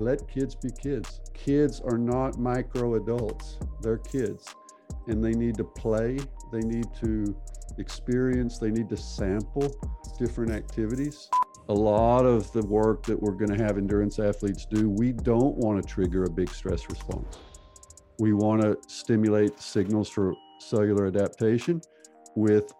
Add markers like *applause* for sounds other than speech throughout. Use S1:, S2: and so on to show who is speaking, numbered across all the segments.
S1: let kids be kids. Kids are not micro adults, they're kids and they need to play, they need to experience, they need to sample different activities. A lot of the work that we're going to have endurance athletes do, we don't want to trigger a big stress response. We want to stimulate signals for cellular adaptation with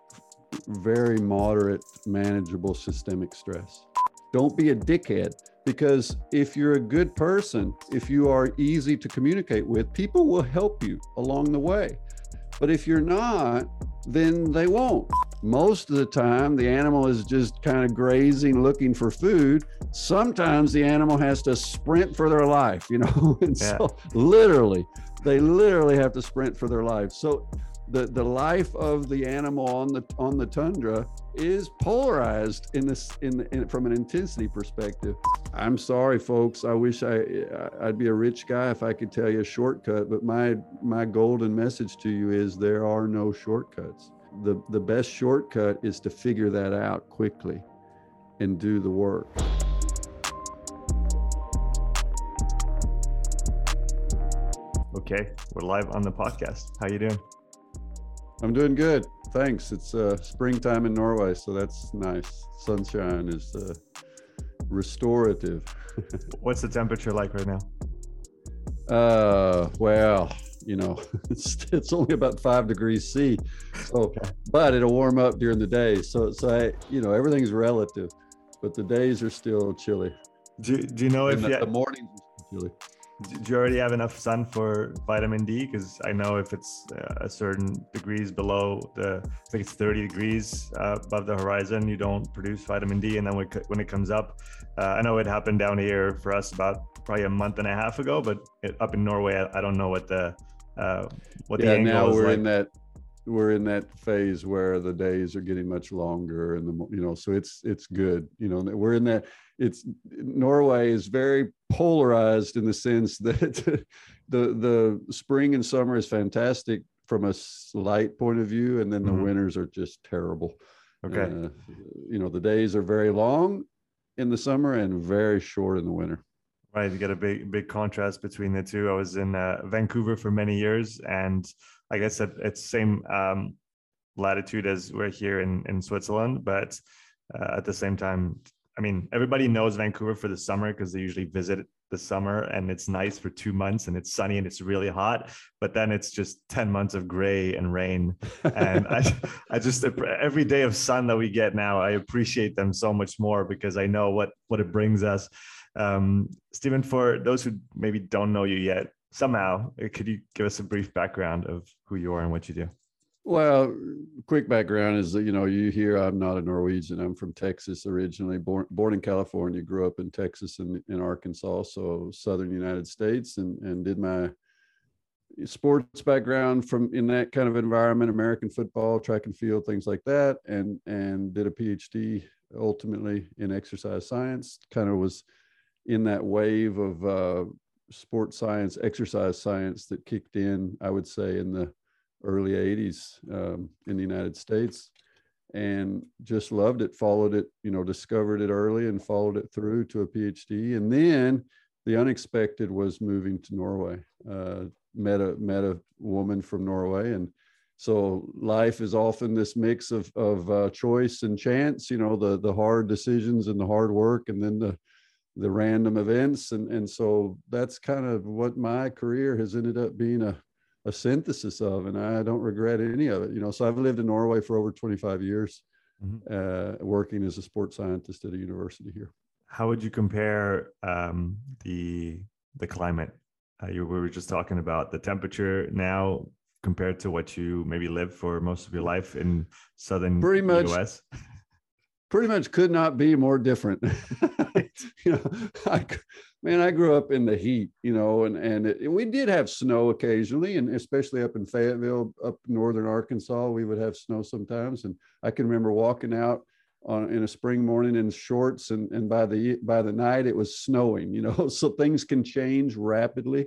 S1: very moderate, manageable systemic stress. Don't be a dickhead because if you're a good person, if you are easy to communicate with, people will help you along the way. But if you're not, then they won't. Most of the time, the animal is just kind of grazing, looking for food. Sometimes the animal has to sprint for their life, you know? *laughs* and yeah. so, literally, they literally have to sprint for their life. So, the, the life of the animal on the on the tundra is polarized in this in, in from an intensity perspective. I'm sorry, folks. I wish I I'd be a rich guy if I could tell you a shortcut, but my my golden message to you is there are no shortcuts. The the best shortcut is to figure that out quickly and do the work.
S2: Okay, we're live on the podcast. How you doing?
S1: I'm doing good. Thanks. It's uh, springtime in Norway, so that's nice. Sunshine is uh, restorative. *laughs*
S2: What's the temperature like right now?
S1: Uh, well, you know, *laughs* it's it's only about five degrees C, so okay. but it'll warm up during the day. So so I, you know, everything's relative, but the days are still chilly.
S2: Do, do you know if
S1: the, the mornings are chilly?
S2: Do you already have enough sun for vitamin D? Because I know if it's uh, a certain degrees below the, I think it's 30 degrees uh, above the horizon, you don't produce vitamin D. And then when it comes up, uh, I know it happened down here for us about probably a month and a half ago, but it, up in Norway, I, I, don't know what the uh, what
S1: yeah,
S2: the angle
S1: now
S2: is
S1: we're
S2: like.
S1: in that we're in that phase where the days are getting much longer and the you know so it's it's good you know we're in that it's norway is very polarized in the sense that *laughs* the the spring and summer is fantastic from a slight point of view and then the mm-hmm. winters are just terrible.
S2: Okay. Uh,
S1: you know the days are very long in the summer and very short in the winter.
S2: Right you get a big big contrast between the two. I was in uh, vancouver for many years and I guess it's same um, latitude as we're here in in Switzerland, but uh, at the same time, I mean, everybody knows Vancouver for the summer because they usually visit the summer and it's nice for two months and it's sunny and it's really hot but then it's just 10 months of gray and rain. And i *laughs* i just every day of sun that we get now i appreciate them so much more because i know what what it brings us. Um stephen for those who maybe don't know you yet somehow could you give us a brief background of who you are and what you do
S1: well quick background is that you know you hear i'm not a norwegian. I'm from texas originally born born in california grew up in texas and in arkansas so southern united states and and did my sports background from in that kind of environment american football track and field things like that and and did a phd ultimately in exercise science. Kind of was in that wave of uh, sports science, exercise science that kicked in, I would say, in the early 80s um, in the United States and just loved it, followed it, you know, discovered it early and followed it through to a PhD. And then the unexpected was moving to Norway. Uh, met a met a woman from Norway, and so life is often this mix of of uh, choice and chance. You know, the the hard decisions and the hard work, and then the the random events and and so that's kind of what my career has ended up being a a synthesis of and i don't regret any of it you know so i've lived in norway for over 25 years mm-hmm. uh, working as a sports scientist at a university here.
S2: How would you compare um, the the climate? Uh, you we were just talking about the temperature now compared to what you maybe lived for most of your life in southern
S1: pretty much
S2: us *laughs*
S1: pretty much could not be more different. *laughs* you know, I, man, I grew up in the heat, you know, and and it, we did have snow occasionally, and especially up in Fayetteville, up northern Arkansas, we would have snow sometimes. And I can remember walking out on in a spring morning in shorts, and and by the by the night it was snowing, you know. *laughs* So things can change rapidly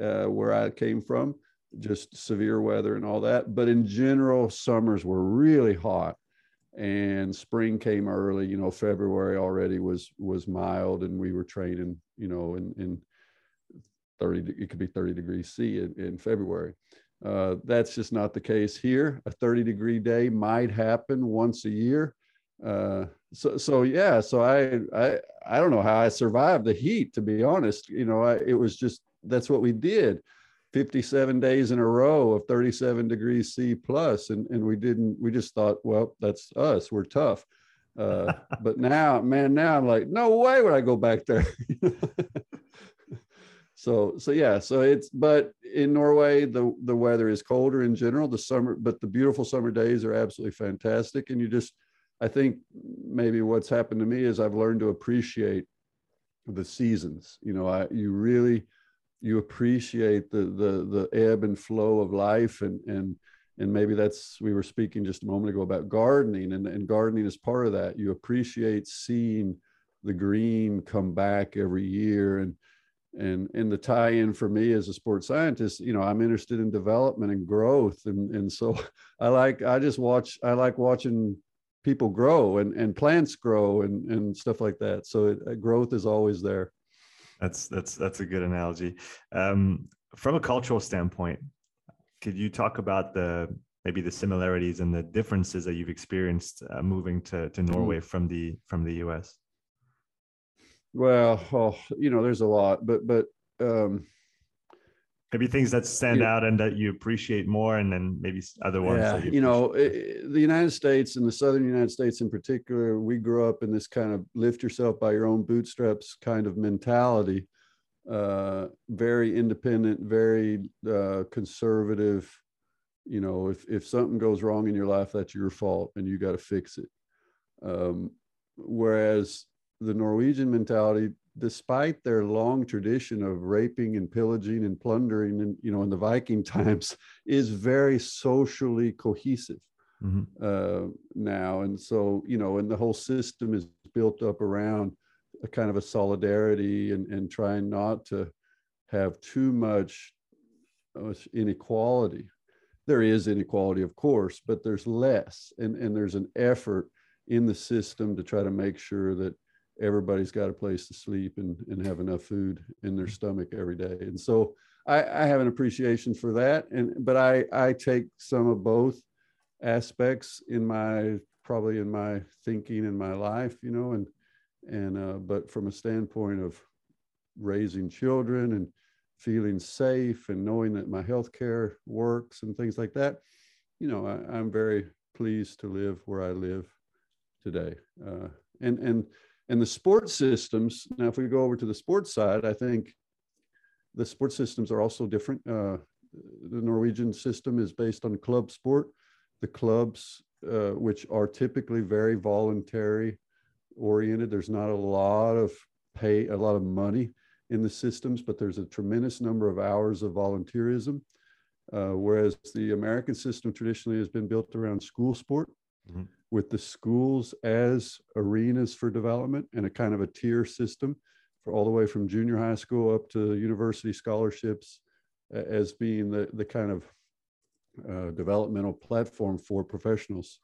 S1: uh, where I came from, just severe weather and all that. But in general, summers were really hot and spring came early you know february already was was mild and we were training you know in in 30 it could be 30 degrees c in, in february. Uh, that's just not the case here. A 30 degree day might happen once a year. Uh, so so yeah so I, I i don't know how i survived the heat to be honest. You know I, it was just that's what we did 57 days in a row of 37 degrees c plus and and we didn't we just thought well that's us we're tough. Uh, *laughs* but now man now i'm like no way would i go back there. *laughs* So so yeah so it's but in norway the the weather is colder in general. The summer but the beautiful summer days are absolutely fantastic. And you just i think maybe what's happened to me is i've learned to appreciate the seasons. You know i you really you appreciate the the the ebb and flow of life and and and maybe that's we were speaking just a moment ago about gardening and, and gardening is part of that. You appreciate seeing the green come back every year and and and the tie-in for me as a sports scientist you know i'm interested in development and growth and and so *laughs* i like i just watch i like watching people grow and and plants grow and and stuff like that. So it, uh, growth is always there
S2: that's that's that's a good analogy. Um, from a cultural standpoint, could you talk about the maybe the similarities and the differences that you've experienced uh, moving to to mm-hmm. Norway from the from the US?
S1: Well, oh, you know, there's a lot, but but um,
S2: maybe things that stand you, out and that you appreciate more, and then maybe other ones.
S1: Yeah, you, you know, it, the United States and the Southern United States in particular, we grew up in this kind of lift yourself by your own bootstraps kind of mentality. Uh, very independent, very uh, conservative. You know, if if something goes wrong in your life, that's your fault, and you got to fix it. Um, whereas the Norwegian mentality, despite their long tradition of raping and pillaging and plundering, and you know, in the Viking *laughs* times, is very socially cohesive mm-hmm. uh, now. And so, you know, and the whole system is built up around a kind of a solidarity and, and trying not to have too much uh, inequality. There is inequality, of course, but there's less, and, and there's an effort in the system to try to make sure that everybody's got a place to sleep and, and have enough food in their stomach every day. And so I, I have an appreciation for that. And but I I take some of both aspects in my probably in my thinking in my life, you know, and and uh, but from a standpoint of raising children and feeling safe and knowing that my health care works and things like that, you know, I, am very pleased to live where I live today. Uh, and and and the sports systems, now, if we go over to the sports side, I think the sports systems are also different. Uh, the Norwegian system is based on club sport. The clubs, uh, which are typically very voluntary oriented, there's not a lot of pay, a lot of money in the systems, but there's a tremendous number of hours of volunteerism. Uh, whereas the American system traditionally has been built around school sport. Mm-hmm with the schools as arenas for development and a kind of a tier system for all the way from junior high school up to university scholarships as being the, the kind of uh, developmental platform for professionals.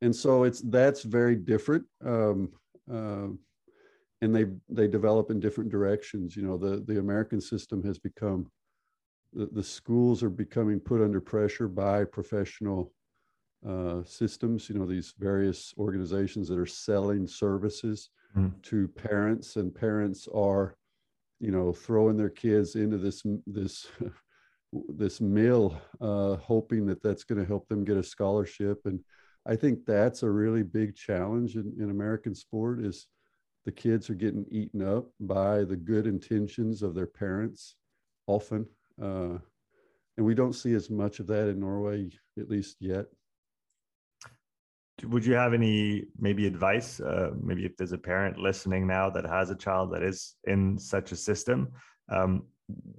S1: And so it's that's very different. Um, uh, and they they develop in different directions. You know, the, the American system has become the, the schools are becoming put under pressure by professional uh, systems, you know, these various organizations that are selling services mm. to parents, and parents are, you know, throwing their kids into this this *laughs* this mill, uh, hoping that that's going to help them get a scholarship. And I think that's a really big challenge in, in American sport is the kids are getting eaten up by the good intentions of their parents often. Uh, and we don't see as much of that in Norway, at least yet
S2: would you have any maybe advice uh, maybe if there's a parent listening now that has a child that is in such a system um,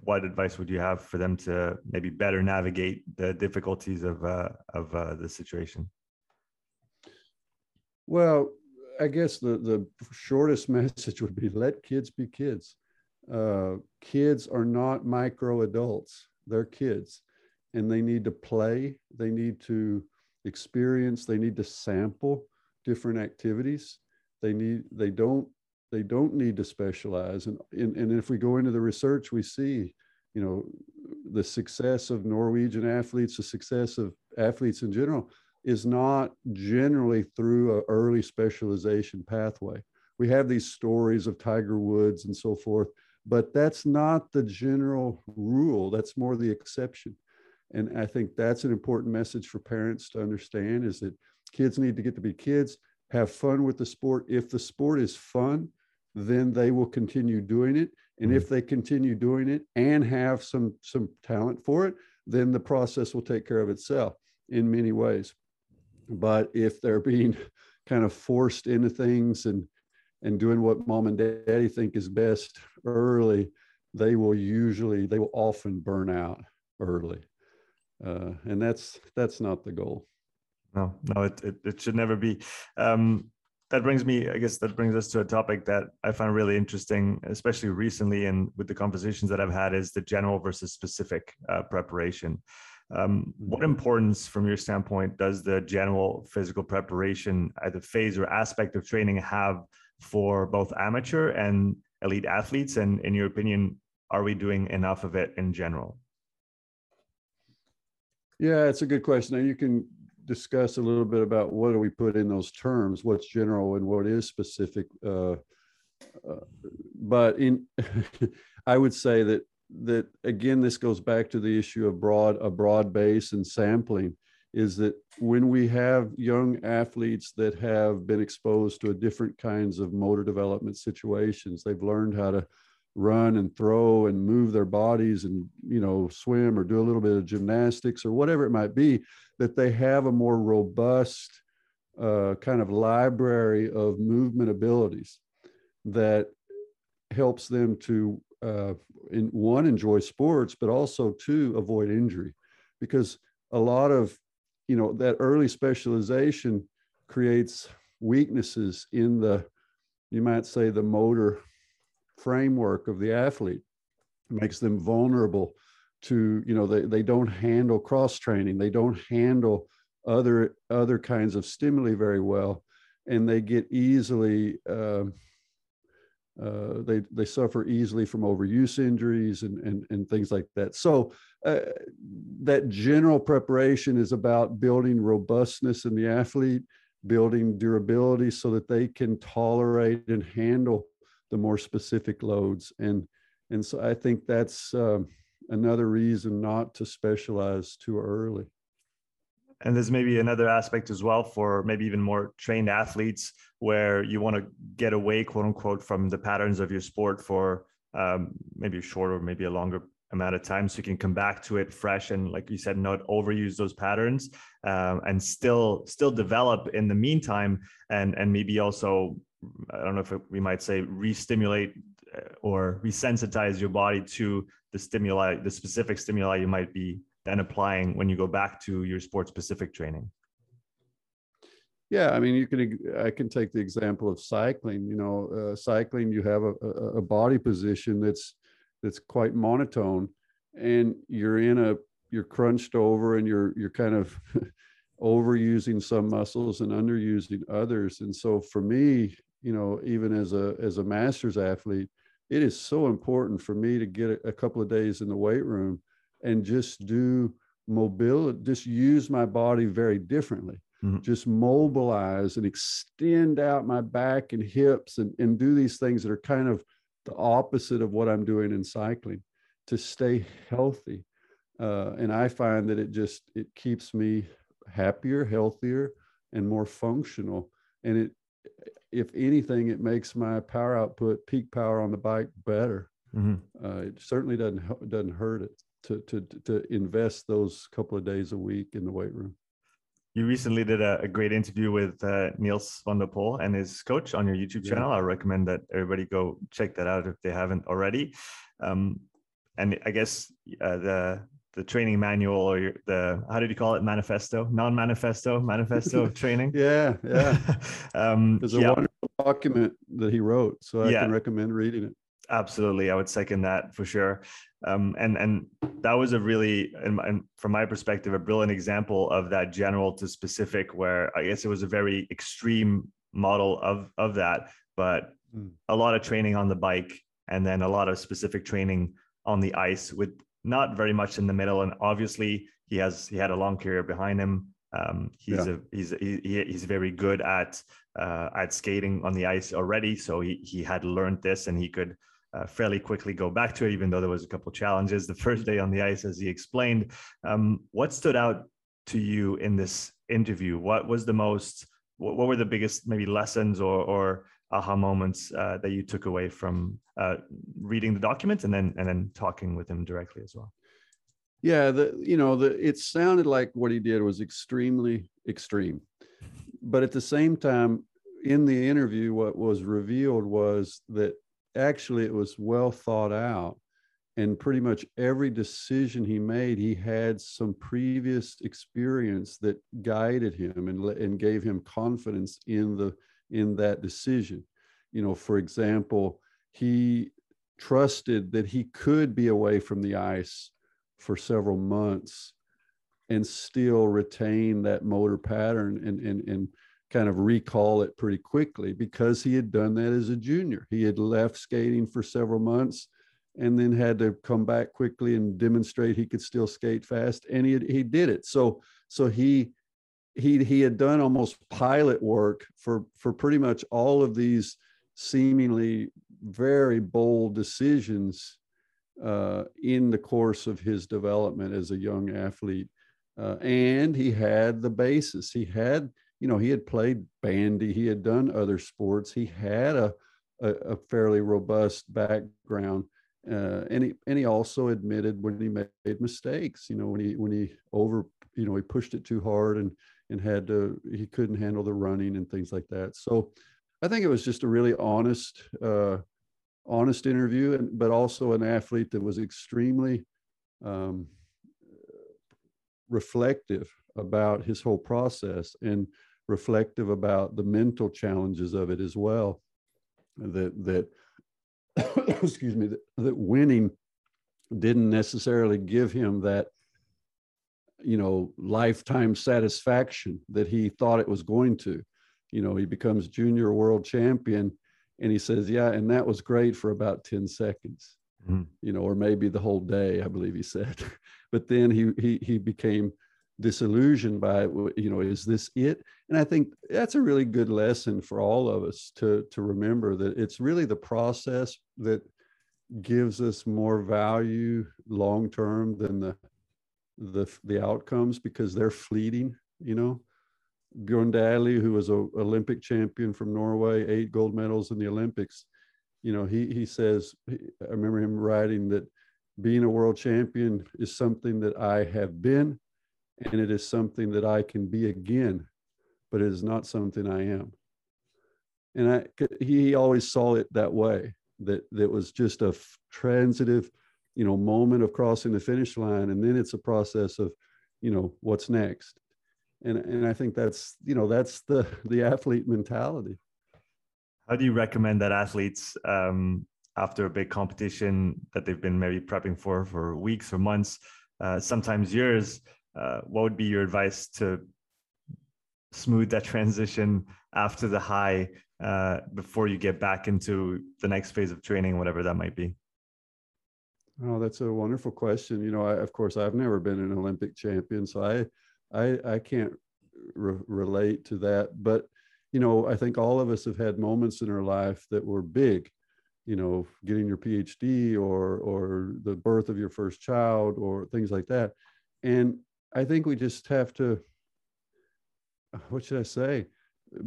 S2: what advice would you have for them to maybe better navigate the difficulties of uh, of uh, the situation?
S1: Well i guess the the shortest *laughs* message would be let kids be kids. Uh, kids are not micro adults. They're kids and they need to play. They need to experience they need to sample different activities they need they don't they don't need to specialize and, and and if we go into the research we see you know, the success of Norwegian athletes, the success of athletes in general, is not generally through an early specialization pathway. We have these stories of Tiger Woods and so forth, but that's not the general rule. That's more the exception. And I think that's an important message for parents to understand is that kids need to get to be kids, have fun with the sport. If the sport is fun, then they will continue doing it. And mm-hmm. if they continue doing it and have some some talent for it, then the process will take care of itself in many ways. But if they're being *laughs* kind of forced into things and and doing what mom and daddy think is best early, they will usually they will often burn out early, uh, and that's that's not the goal.
S2: No, no, it it, it should never be. Um, that brings me, I guess, that brings us to a topic that I find really interesting, especially recently, and with the conversations that I've had, is the general versus specific uh, preparation. Um, what mm-hmm. importance, from your standpoint, does the general physical preparation, either phase or aspect of training, have for both amateur and elite athletes? And in your opinion, are we doing enough of it in general?
S1: Yeah, it's a good question. Now you can discuss a little bit about what do we put in those terms, what's general and what is specific. Uh, uh, but in, *laughs* I would say that that again, this goes back to the issue of broad a broad base and sampling is that when we have young athletes that have been exposed to a different kinds of motor development situations, they've learned how to run and throw and move their bodies and you know swim or do a little bit of gymnastics or whatever it might be that they have a more robust uh, kind of library of movement abilities that helps them to uh, in one enjoy sports but also to avoid injury. Because a lot of you know that early specialization creates weaknesses in the you might say the motor framework of the athlete. Makes them vulnerable to you know they, they don't handle cross training. They don't handle other other kinds of stimuli very well. And they get easily uh, uh, they they suffer easily from overuse injuries and and, and things like that. So uh, that general preparation is about building robustness in the athlete, building durability so that they can tolerate and handle the more specific loads. And and so I think that's um, another reason not to specialize too early
S2: and there's maybe another aspect as well for maybe even more trained athletes where you want to get away quote unquote from the patterns of your sport for um, maybe a short or maybe a longer amount of time so you can come back to it fresh and like you said not overuse those patterns um, and still still develop in the meantime and and maybe also i don't know if we might say re-stimulate uh, or resensitize your body to the stimuli the specific stimuli you might be then applying when you go back to your sport specific training?
S1: Yeah, I mean, you can. I can take the example of cycling. You know, uh, cycling, you have a, a body position that's that's quite monotone, and you're in a you're crunched over, and you're you're kind of *laughs* overusing some muscles and underusing others. And so, for me, you know, even as a as a masters athlete, it is so important for me to get a, a couple of days in the weight room and just do mobility, just use my body very differently. Mm-hmm. Just mobilize and extend out my back and hips and, and do these things that are kind of the opposite of what I'm doing in cycling to stay healthy. Uh, and I find that it just it keeps me happier, healthier, and more functional. And it, if anything, it makes my power output, peak power on the bike better. Mm-hmm. Uh, it certainly doesn't doesn't hurt it to to to invest those couple of days a week in the weight room.
S2: You recently did a, a great interview with uh, Nils van der Poel and his coach on your YouTube channel. Yeah. I recommend that everybody go check that out if they haven't already. Um, and I guess uh, the the training manual or the how did you call it manifesto non-manifesto manifesto of *laughs* training
S1: yeah yeah *laughs* um there's a yeah. wonderful document that he wrote so i yeah. can recommend reading it
S2: Absolutely, I would second that for sure. Um, and and that was a really, and, and from my perspective, a brilliant example of that general to specific, where I guess it was a very extreme model of of that, but mm. a lot of training on the bike, and then a lot of specific training on the ice with not very much in the middle. And obviously, he has he had a long career behind him. Um, he's yeah. a he's he, he's very good at uh, at skating on the ice already. So he he had learned this, and he could uh, fairly quickly go back to it, even though there was a couple challenges the *laughs* first day on the ice, as he explained. Um, what stood out to you in this interview? What was the most? What, what were the biggest maybe lessons or or aha moments uh, that you took away from uh, reading the document and then and then talking with him directly as well?
S1: Yeah, the you know the it sounded like what he did was extremely extreme, but at the same time, in the interview, what was revealed was that actually it was well thought out and pretty much every decision he made he had some previous experience that guided him and, and gave him confidence in the in that decision you know for example he trusted that he could be away from the ice for several months and still retain that motor pattern and and and kind of recall it pretty quickly because he had done that as a junior. He had left skating for several months and then had to come back quickly and demonstrate he could still skate fast and he he did it. So so he he he had done almost pilot work for for pretty much all of these seemingly very bold decisions uh, in the course of his development as a young athlete. Uh, and he had the basis. He had you know, he had played bandy, he had done other sports, he had a, a, a fairly robust background. Uh, and he and he also admitted when he made mistakes, you know, when he when he over, you know, he pushed it too hard and and had to he couldn't handle the running and things like that. So I think it was just a really honest, uh, honest interview, and but also an athlete that was extremely um, reflective about his whole process and reflective about the mental challenges of it as well. That that *coughs* excuse me that, that winning didn't necessarily give him that you know lifetime satisfaction that he thought it was going to. You know he becomes junior world champion and he says yeah and that was great for about 10 seconds. Mm-hmm. you know or maybe the whole day i believe he said. *laughs* But then he he he became disillusioned by you know is this it? And i think that's a really good lesson for all of us to to remember that it's really the process that gives us more value long term than the the the outcomes because they're fleeting you know Bjørn Dæhlie who was a olympic champion from norway eight gold medals in the olympics you know he he says i remember him writing that being a world champion is something that i have been and it is something that I can be again, but it is not something I am. And I, he always saw it that way, that that was just a transitive, you know, moment of crossing the finish line, and then it's a process of, you know, what's next. And and I think that's you know that's the *laughs* the athlete mentality.
S2: How do you recommend that athletes um, after a big competition that they've been maybe prepping for for weeks or months, uh, sometimes years, uh, what would be your advice to smooth that transition after the high uh, before you get back into the next phase of training, whatever that might be?
S1: Oh, that's a wonderful question. You know, I, of course, I've never been an Olympic champion, so I, I, I can't re- relate to that. But you know, I think all of us have had moments in our life that were big. You know, getting your PhD or or the birth of your first child or things like that. And I think we just have to, what should I say,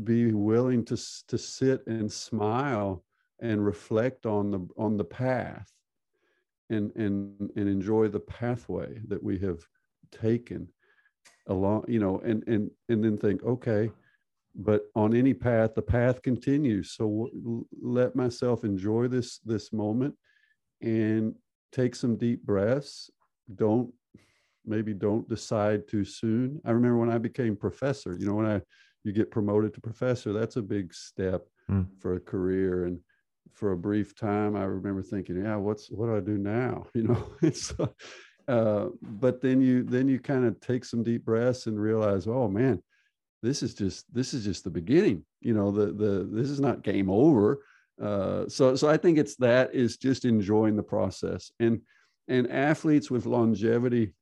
S1: be willing to to sit and smile and reflect on the on the path, and and and enjoy the pathway that we have taken along, you know, and and and then think, okay, but on any path, the path continues. So let myself enjoy this this moment, and take some deep breaths. Don't maybe don't decide too soon. I remember when I became professor, you know, when I you get promoted to professor, that's a big step mm. for a career. And for a brief time, I remember thinking, yeah, what's what do I do now? *laughs* You know, *laughs* it's uh, but then you then you kind of take some deep breaths and realize, oh man, this is just this is just the beginning. You know, the the this is not game over. Uh, so so I think it's that is just enjoying the process and and athletes with longevity,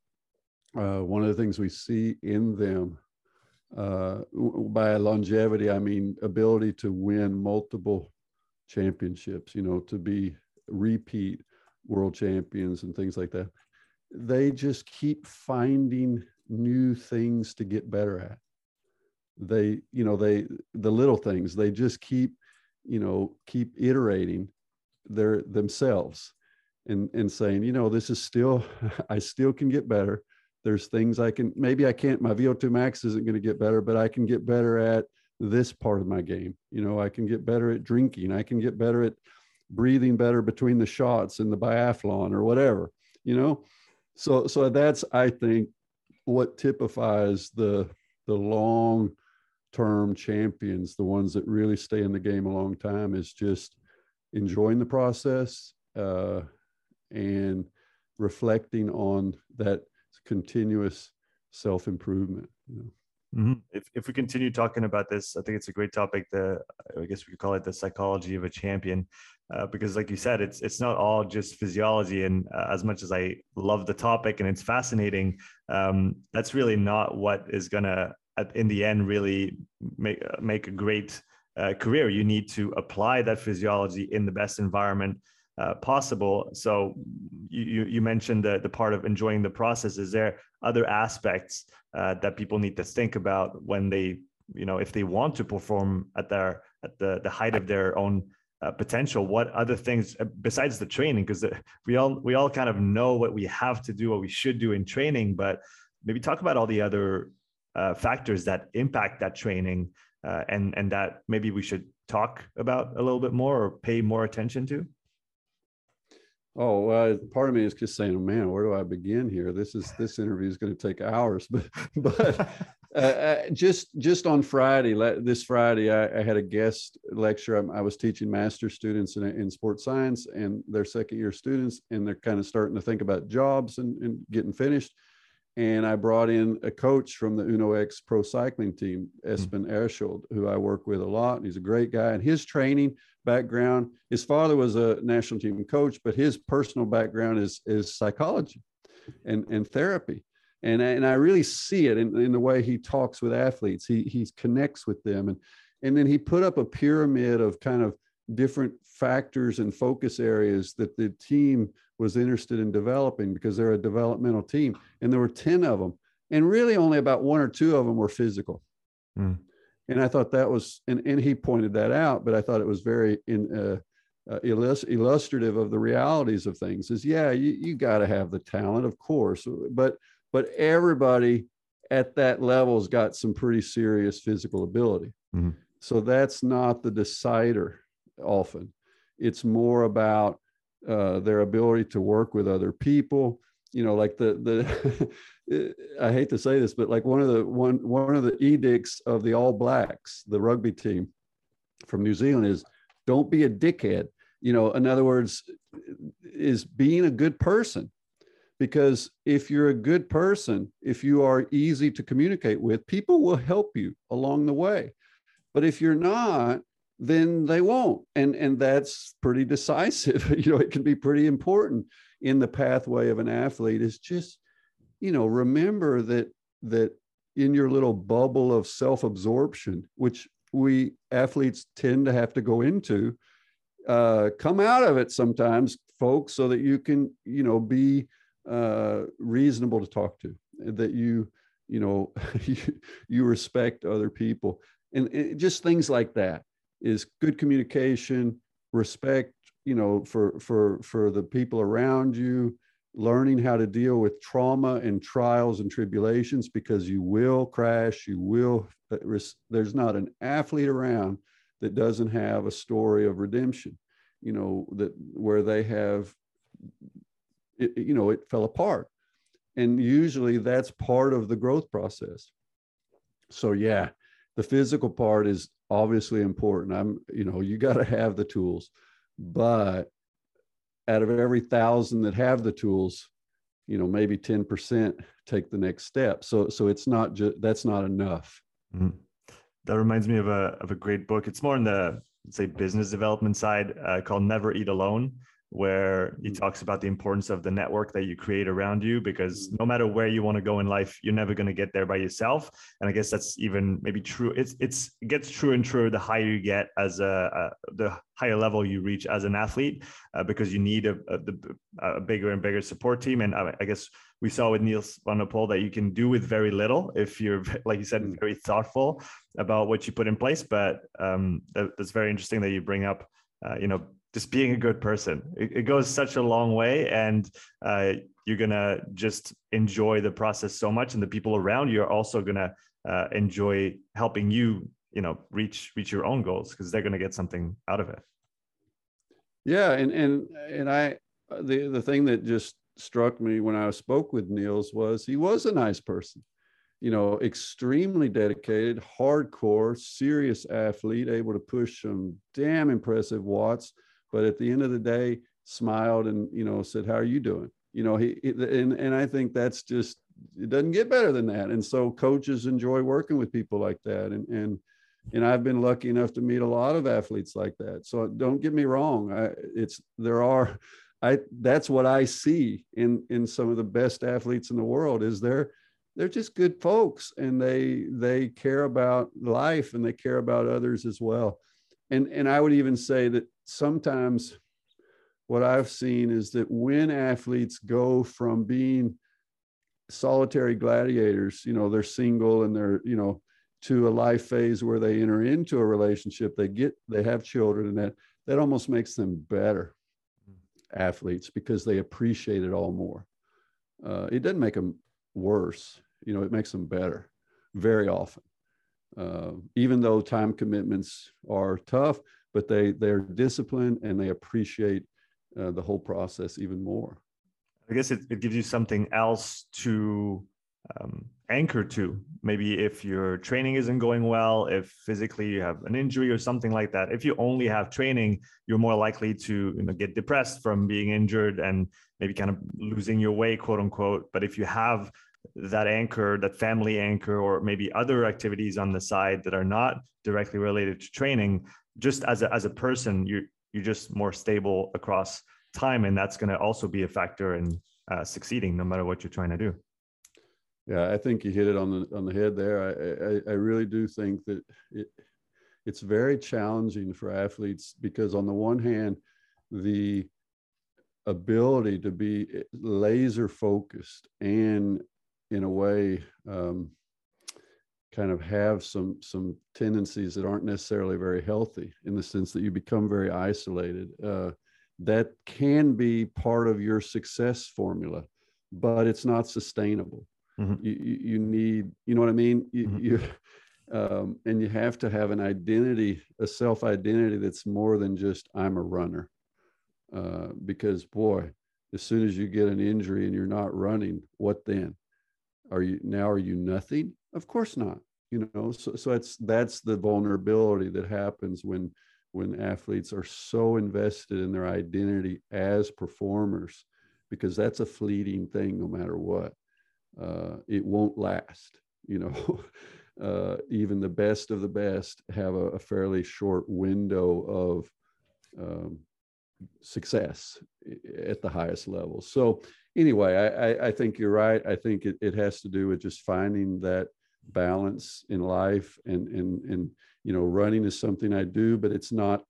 S1: uh, one of the things we see in them uh, by longevity, I mean ability to win multiple championships, you know, to be repeat world champions and things like that. They just keep finding new things to get better at. They, you know, they, the little things, they just keep, you know, keep iterating their themselves and, and saying, you know, this is still, *laughs* I still can get better there's things I can maybe I can't my VO2 max isn't going to get better, but I can get better at this part of my game. You know, I can get better at drinking. I can get better at breathing better between the shots in the biathlon or whatever, you know. So so that's I think what typifies the the long term champions, the ones that really stay in the game a long time is just enjoying the process uh, and reflecting on that continuous self improvement. You know?
S2: Mm-hmm. If if we continue talking about this, I think it's a great topic. The I guess we could call it the psychology of a champion, uh, because like you said, it's it's not all just physiology. And uh, as much as I love the topic and it's fascinating, um, that's really not what is gonna in the end really make make a great uh, career. You need to apply that physiology in the best environment uh, possible. So you, you mentioned the, the part of enjoying the process. Is there other aspects uh, that people need to think about when they, you know, if they want to perform at their at the, the height of their own uh, potential? What other things uh, besides the training? Because we all we all kind of know what we have to do, what we should do in training, but maybe talk about all the other uh, factors that impact that training uh, and and that maybe we should talk about a little bit more or pay more attention to.
S1: Oh, well, part of me is just saying, man, where do I begin here? This is this interview is going to take hours, *laughs* but but uh, uh, just just on Friday, this Friday, I, I had a guest lecture. I, I was teaching master students in, in sports science, and they're second year students, and they're kind of starting to think about jobs and, and getting finished. And I brought in a coach from the Uno X Pro Cycling team, hmm. Espen Erschold, who I work with a lot. He's a great guy, and his training background. His father was a national team coach, but his personal background is is psychology and and therapy. And, and I really see it in, in the way he talks with athletes. He he connects with them, and and then he put up a pyramid of kind of different factors and focus areas that the team was interested in developing because they're a developmental team, and there were ten of them, and really only about one or two of them were physical. Mm and I thought that was, and, and he pointed that out, but I thought it was very in, uh, uh, illustrative of the realities of things. Is yeah, you, you got to have the talent, of course, but but everybody at that level's got some pretty serious physical ability. Mm-hmm. So that's not the decider often. It's more about uh, their ability to work with other people. You know, like the the *laughs* I hate to say this, but like one of the one one of the edicts of the All Blacks, the rugby team from New Zealand, is don't be a dickhead. You know, in other words, is being a good person. Because if you're a good person, if you are easy to communicate with, people will help you along the way. But if you're not, then they won't. And and that's pretty decisive. *laughs* you know, it can be pretty important in the pathway of an athlete. Is just you know, remember that that in your little bubble of self-absorption, which we athletes tend to have to go into, uh, come out of it sometimes, folks, so that you can, you know, be uh, reasonable to talk to, that you, you know, *laughs* you, you respect other people, and, and just things like that is good communication, respect, you know, for for for the people around you, learning how to deal with trauma and trials and tribulations because you will crash, you will, uh, there's not an athlete around that doesn't have a story of redemption, you know, that where they have, it, you know, it fell apart. And usually that's part of the growth process. So, yeah, the physical part is obviously important. I'm, you know, you got to have the tools, but out of every thousand that have the tools, you know, maybe 10% take the next step. So, so it's not just, that's not enough. Mm-hmm.
S2: That reminds me of a, of a great book. It's more in the, say, business development side uh, called Never Eat Alone, where he mm. talks about the importance of the network that you create around you because mm. no matter where you want to go in life you're never going to get there by yourself and i guess that's even maybe true it's it's it gets true and true the higher you get as a, a the higher level you reach as an athlete uh, because you need a, a, a, bigger and bigger support team and I, I guess we saw with Nils van der Poel that you can do with very little if you're *laughs* like you said mm. very thoughtful about what you put in place but um, that's very interesting that you bring up uh, you know just being a good person. It, it goes such a long way, and uh, you're gonna just enjoy the process so much, and the people around you are also gonna uh, enjoy helping you, you know, reach reach your own goals because they're gonna get something out of it.
S1: Yeah, and and and I the the thing that just struck me when I spoke with Nils was he was a nice person you know, extremely dedicated, hardcore, serious athlete, able to push some damn impressive watts but at the end of the day smiled and you know said how are you doing? You know he and and i think that's just it doesn't get better than that. And so coaches enjoy working with people like that. And and and i've been lucky enough to meet a lot of athletes like that. So don't get me wrong. I, it's there are i that's what i see in in some of the best athletes in the world is they're they're just good folks and they they care about life and they care about others as well and and i would even say that sometimes what I've seen is that when athletes go from being solitary gladiators, you know, they're single and they're, you know, to a life phase where they enter into a relationship, they get, they have children, and that that almost makes them better athletes because they appreciate it all more. Uh, it doesn't make them worse, you know, it makes them better very often. Uh, even though time commitments are tough, but they they're disciplined and they appreciate uh, the whole process even more.
S2: I guess it, it gives you something else to um, anchor to. Maybe if your training isn't going well, if physically you have an injury or something like that. If you only have training, you're more likely to you know, get depressed from being injured and maybe kind of losing your way, quote unquote. But if you have that anchor, that family anchor, or maybe other activities on the side that are not directly related to training, just as a, as a person, you're, you're just more stable across time. And that's going to also be a factor in uh, succeeding no matter what you're trying to do.
S1: Yeah, I think you hit it on the on the head there. I I, I really do think that it it's very challenging for athletes because on the one hand, the ability to be laser focused and in a way um, kind of have some some tendencies that aren't necessarily very healthy in the sense that you become very isolated. Uh, that can be part of your success formula but it's not sustainable. Mm-hmm. you, you, need you know what i mean? You, mm-hmm. you um, and you have to have an identity a self identity that's more than just i'm a runner. Uh, because boy as soon as you get an injury and you're not running what then are you now are you nothing? Of course not you know so, so that's that's the vulnerability that happens when when athletes are so invested in their identity as performers because that's a fleeting thing no matter what. Uh, it won't last you know. *laughs* Uh, even the best of the best have a, a fairly short window of um, success at the highest level. So anyway, I, I, I think you're right. I think it, it has to do with just finding that balance in life and, and, and, you know, running is something I do, but it's not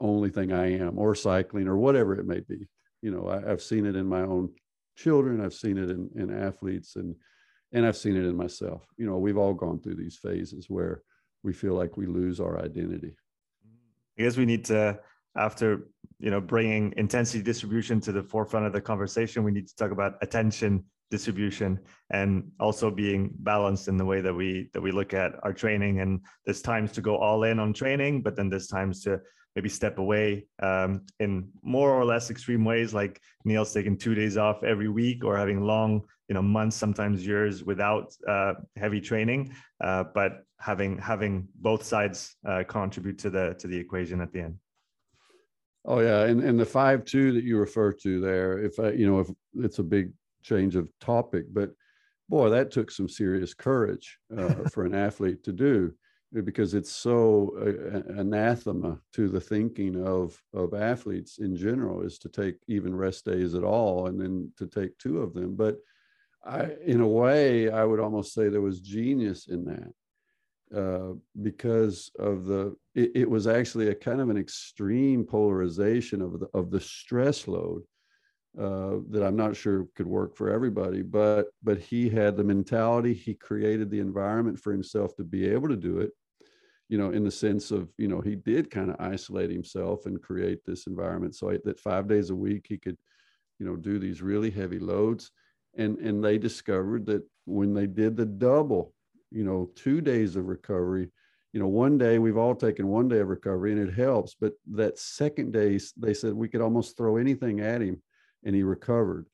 S1: only thing I am or cycling or whatever it may be. You know, I, have seen it in my own children. I've seen it in, in athletes and, and I've seen it in myself. You know, we've all gone through these phases where we feel like we lose our identity.
S2: I guess we need to after you know bringing intensity distribution to the forefront of the conversation we need to talk about attention distribution and also being balanced in the way that we that we look at our training. And there's times to go all in on training but then there's times to maybe step away um, in more or less extreme ways like nils taking two days off every week or having long you know months sometimes years without uh, heavy training uh, but having having both sides uh, contribute to the to the equation at the end
S1: Oh yeah, and and the five two that you refer to there, if I, you know, if it's a big change of topic, but boy, that took some serious courage uh, *laughs* for an athlete to do. because it's so uh, anathema to the thinking of of athletes in general is to take even rest days at all and then to take two of them but i in a way i would almost say there was genius in that uh, because of the it, it, was actually a kind of an extreme polarization of the of the stress load uh, that I'm not sure could work for everybody, but but he had the mentality. He created the environment for himself to be able to do it, you know, in the sense of, you know, he did kind of isolate himself and create this environment so that five days a week he could, you know, do these really heavy loads. And, and they discovered that when they did the double, you know, two days of recovery, you know, one day we've all taken one day of recovery and it helps, but that second day they said we could almost throw anything at him and he recovered.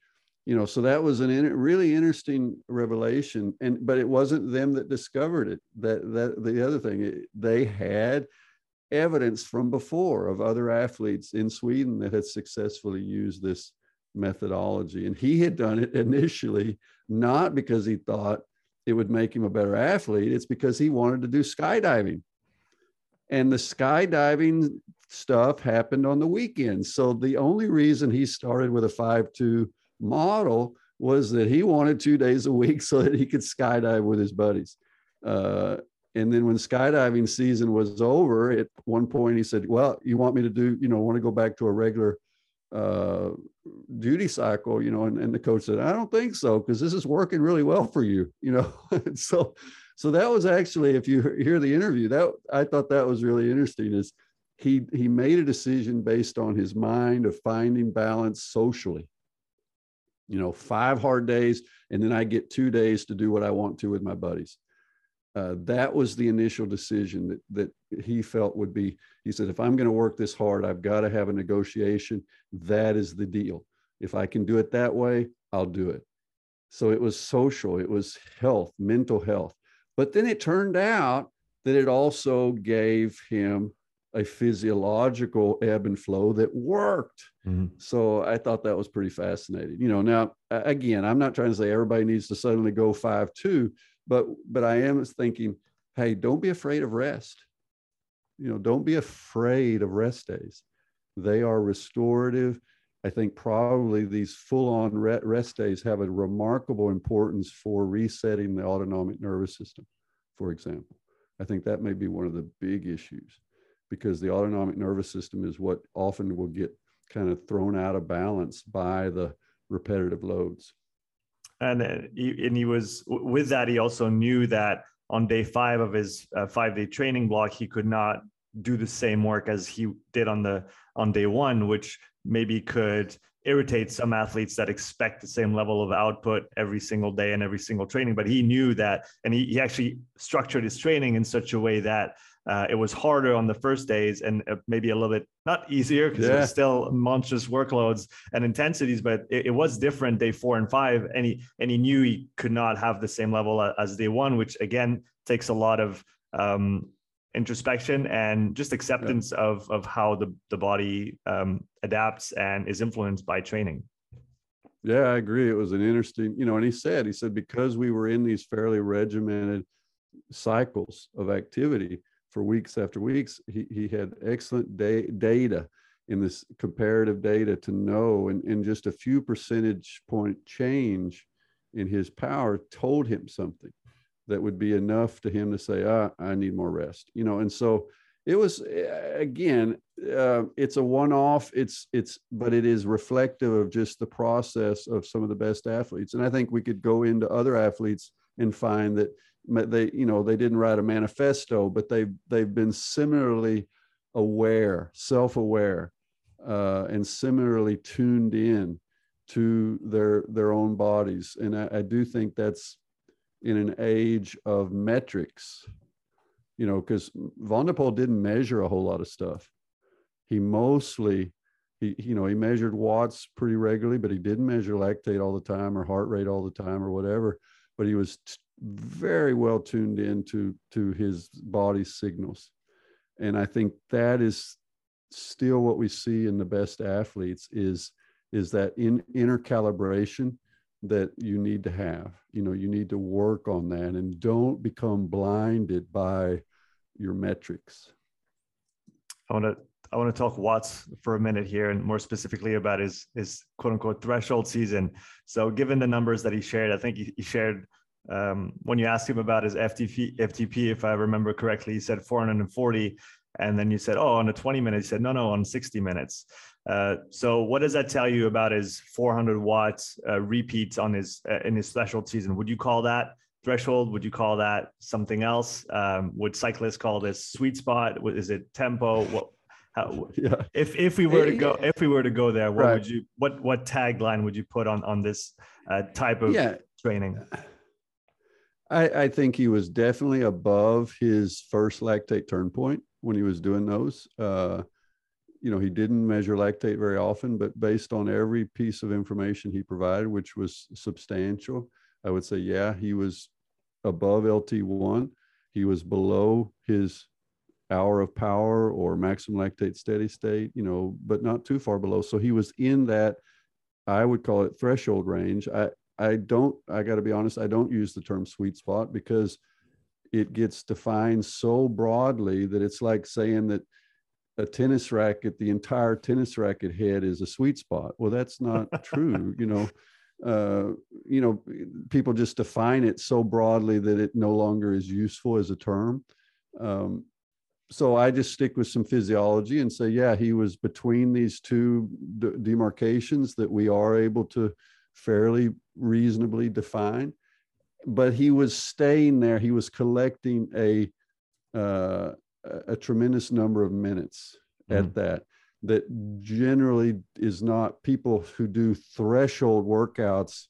S1: You know so that was an in, really interesting revelation and but it wasn't them that discovered it. That that the other thing it, they had evidence from before of other athletes in Sweden that had successfully used this methodology and he had done it *laughs* initially not because he thought it would make him a better athlete it's because he wanted to do skydiving and the skydiving stuff happened on the weekends so the only reason he started with a 5-2 model was that he wanted two days a week *laughs* so that he could skydive with his buddies. Uh, and then when skydiving season was over, at one point he said, "Well, you want me to do? You know, want to go back to a regular uh, duty cycle? You know?" And, and the coach said, "I don't think so because this is working really well for you. *laughs* You know." so, so that was actually, if you hear the interview, that I thought that was really interesting. Is he he made a decision based on his mind of finding balance socially you know, five hard days, and then I get two days to do what I want to with my buddies. Uh, that was the initial decision that that he felt would be. He said, if I'm going to work this hard, I've got to have a negotiation. That is the deal. If I can do it that way, I'll do it. So it was social, it was health, mental health. But then it turned out that it also gave him a physiological ebb and flow that worked. Mm-hmm. So I thought that was pretty fascinating. You know, now again, I'm not trying to say everybody needs to suddenly go five two, but but I am thinking, hey, don't be afraid of rest. You know, don't be afraid of rest days. They are restorative. I think probably these full-on rest days have a remarkable importance for resetting the autonomic nervous system, for example. I think that may be one of the big issues because the autonomic nervous system is what often will get kind of thrown out of balance by the repetitive loads.
S2: And he, and he was with that. He also knew that on day five of his uh, five day training block, he could not do the same work as he did on the on day one, which maybe could irritate some athletes that expect the same level of output every single day and every single training. But he knew that, and he, he actually structured his training in such a way that uh, it was harder on the first days and uh, maybe a little bit not easier because yeah. it was still monstrous workloads and intensities, but it, it, was different day four and five. And he and he knew he could not have the same level as day one, which again takes a lot of um, introspection and just acceptance yeah. of of how the the body um, adapts and is influenced by training.
S1: Yeah, I agree. It was an interesting, you know, and he said, he said, because we were in these fairly regimented cycles of activity, for weeks after weeks, he, he had excellent da- data in this comparative data to know, and, and just a few percentage point change in his power told him something that would be enough to him to say, ah, I need more rest, you know. And so it was again, uh, it's a one-off. It's it's, but it is reflective of just the process of some of the best athletes. And I think we could go into other athletes and find that they you know they didn't write a manifesto but they've they've been similarly aware self-aware uh, and similarly tuned in to their their own bodies. And I, I do think that's in an age of metrics you know because van der Poel didn't measure a whole lot of stuff. He mostly he you know he measured watts pretty regularly but he didn't measure lactate all the time or heart rate all the time or whatever but he was very well tuned into to his body signals and i think that is still what we see in the best athletes is is that in inner calibration that you need to have you know you need to work on that and don't become blinded by your metrics.
S2: I want to I want to talk Watts for a minute here, and more specifically about his his quote unquote threshold season. So, given the numbers that he shared, I think he, he shared um, when you asked him about his FTP, FTP, if I remember correctly, he said 440, and then you said, "Oh, on the 20 minutes." He said, "No, no, on 60 minutes." Uh, so, what does that tell you about his 400 watts uh, repeats on his uh, in his threshold season? Would you call that threshold? Would you call that something else? Um, would cyclists call this sweet spot? Is it tempo? What? How, *laughs* yeah. If if we were to go if we were to go there, what right. would you what what tagline would you put on on this uh, type of yeah. training?
S1: I, I think he was definitely above his first lactate turn point when he was doing those. Uh, you know, he didn't measure lactate very often, but based on every piece of information he provided, which was substantial, I would say, yeah, he was above LT1. He was below his hour of power or maximum lactate steady state, you know, but not too far below. So he was in that, I would call it threshold range. I, I don't, I got to be honest, I don't use the term sweet spot because it gets defined so broadly that it's like saying that a tennis racket, the entire tennis racket head is a sweet spot. Well, that's not *laughs* true. You know, uh, you know, people just define it so broadly that it no longer is useful as a term. Um, so I just stick with some physiology and say, yeah, he was between these two d- demarcations that we are able to fairly reasonably define. But he was staying there. He was collecting a uh, a tremendous number of minutes mm. at that that generally is not people who do threshold workouts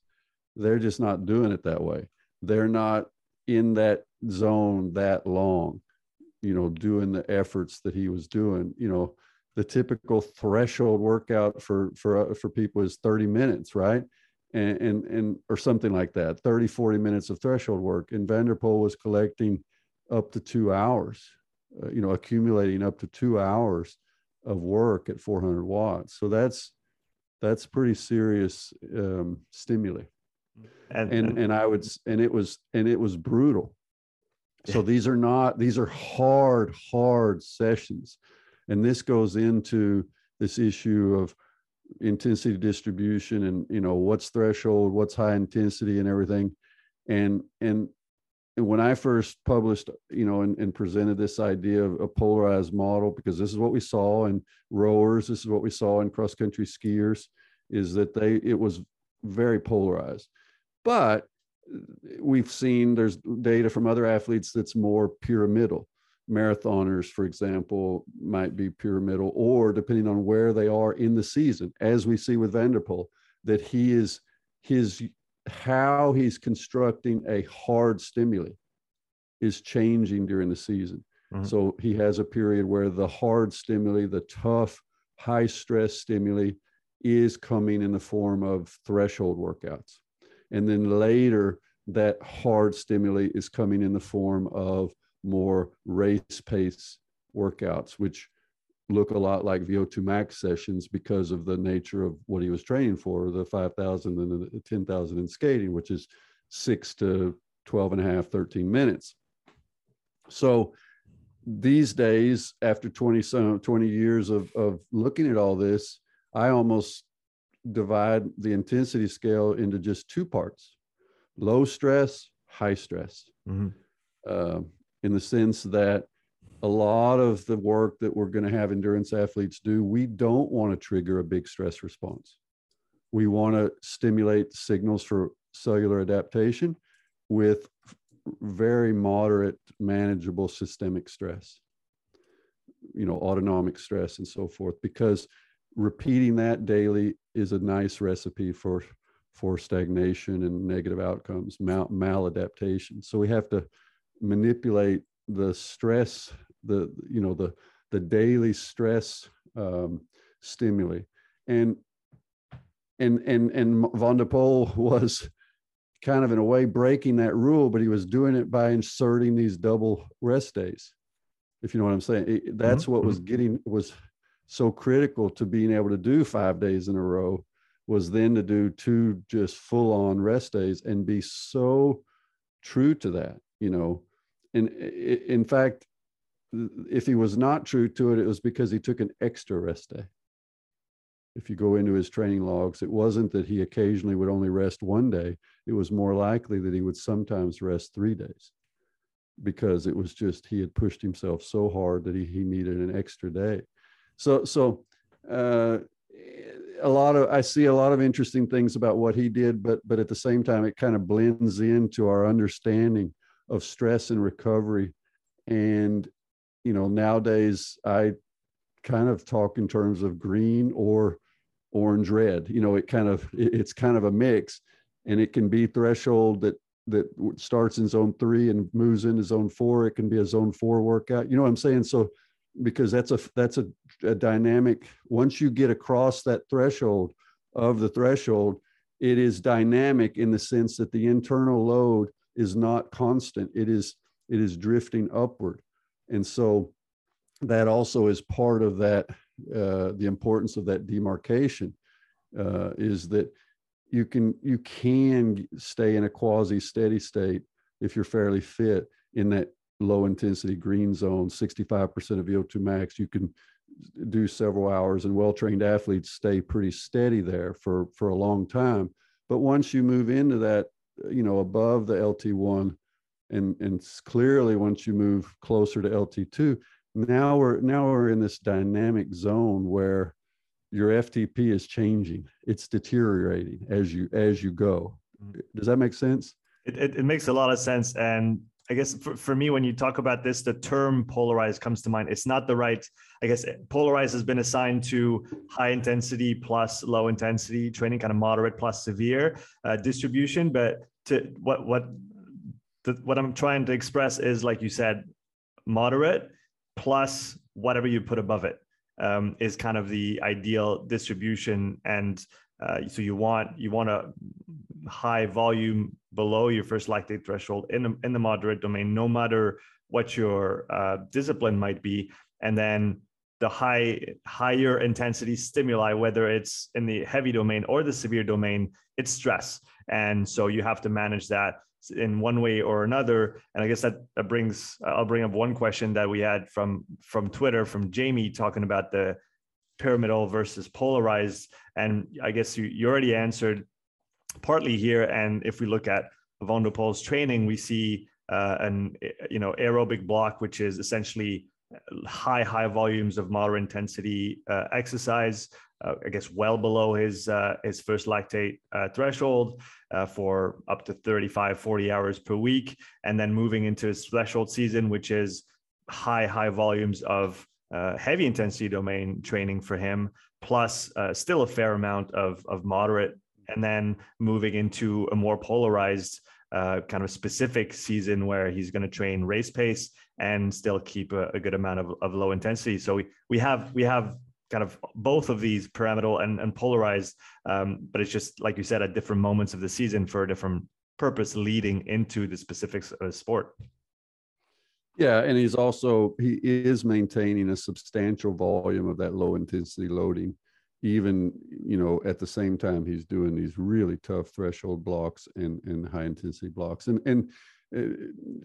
S1: they're just not doing it that way they're not in that zone that long you know doing the efforts that he was doing you know the typical threshold workout for for uh, for people is 30 minutes right and, and and or something like that 30 40 minutes of threshold work and van der Poel was collecting up to two hours uh, you know, accumulating up to two hours of work at 400 watts. So that's that's pretty serious um, stimuli. And, and and I would and it was and it was brutal. So these are not these are hard hard sessions, and this goes into this issue of intensity distribution and you know what's threshold, what's high intensity, and everything. And and when I first published, you know, and, and, presented this idea of a polarized model, because this is what we saw in rowers, this is what we saw in cross country skiers, is that they it was very polarized. But we've seen there's data from other athletes that's more pyramidal. Marathoners, for example, might be pyramidal, or depending on where they are in the season, as we see with Van der Poel, that he is his how he's constructing a hard stimuli is changing during the season. Mm-hmm. So he has a period where the hard stimuli, the tough, high stress stimuli, is coming in the form of threshold workouts. And then later, that hard stimuli is coming in the form of more race pace workouts, which look a lot like VO2 max sessions because of the nature of what he was training for the 5,000 and the 10,000 in skating, which is six to 12 and a half, 13 minutes. So these days, after 20, some 20 years of, of looking at all this, I almost divide the intensity scale into just two parts low stress, high stress. Mm-hmm. Uh, in the sense that a lot of the work that we're going to have endurance athletes do, we don't want to trigger a big stress response. We want to stimulate signals for cellular adaptation with very moderate, manageable systemic stress, you know, autonomic stress and so forth, because repeating that daily is a nice recipe for for stagnation and negative outcomes, mal- maladaptation. So we have to manipulate the stress the you know the the daily stress um, stimuli and and and and van der Poel was kind of in a way breaking that rule but he was doing it by inserting these double rest days if you know what i'm saying it, that's mm-hmm. what was mm-hmm. getting was so critical to being able to do five days in a row was then to do two just full on rest days and be so true to that you know and in fact if he was not true to it, it was because he took an extra rest day. If you go into his training logs, it wasn't that he occasionally would only rest one day. It was more likely that he would sometimes rest three days because it was just he had pushed himself so hard that he, he needed an extra day. So, so uh, a lot of I see a lot of interesting things about what he did, but but at the same time, it kind of blends into our understanding of stress and recovery. And you know, nowadays I kind of talk in terms of green or orange red. You know, it kind of it's kind of a mix, and it can be threshold that that starts in zone three and moves into zone four. It can be a zone four workout. You know what I'm saying? So because that's a that's a, a dynamic once you get across that threshold of the threshold it is dynamic in the sense that the internal load is not constant. It is it is drifting upward. And so that also is part of that uh, the importance of that demarcation uh, is that you can you can stay in a quasi steady state if you're fairly fit in that low intensity green zone, 65% of VO2 max, you can do several hours and well-trained athletes stay pretty steady there for, for a long time. But once you move into that, you know, above the LT1 and, and clearly once you move closer to LT2, now we're, now we're in this dynamic zone where your FTP is changing. It's deteriorating as you, as you go. Mm-hmm. Does that make sense?
S2: It, it, it makes a lot of sense. And I guess for, for me, when you talk about this, the term polarized comes to mind. It's not the right, I guess polarized has been assigned to high intensity plus low intensity training, kind of moderate plus severe uh, distribution. But to what, what, the, what I'm trying to express is, like you said, moderate plus whatever you put above it um, is kind of the ideal distribution. And uh, so you want, you want a high volume below your first lactate threshold in the, in the moderate domain, no matter what your uh, discipline might be. And then the high higher intensity stimuli, whether it's in the heavy domain or the severe domain, it's stress. And so you have to manage that in one way or another. And I guess that, that brings I'll bring up one question that we had from from Twitter from Jamie talking about the pyramidal versus polarized. And I guess you, you already answered partly here. And if we look at Van der training, we see uh, an you know aerobic block, which is essentially high high volumes of moderate intensity uh, exercise. Uh, I guess well below his uh, his first lactate uh, threshold uh, for up to 35, 40 hours per week, and then moving into his threshold season, which is high high volumes of uh, heavy intensity domain training for him, plus still a fair amount of of moderate and then moving into a more polarized uh, kind of specific season where he's going to train race pace and still keep a, a good amount of, of low intensity. So we we have we have kind of both of these pyramidal and, and polarized, um, but it's just like you said at different moments of the season for a different purpose leading into the specifics of the sport.
S1: Yeah, and he's also he is maintaining a substantial volume of that low intensity loading even you know at the same time he's doing these really tough threshold blocks and and high intensity blocks. And and uh,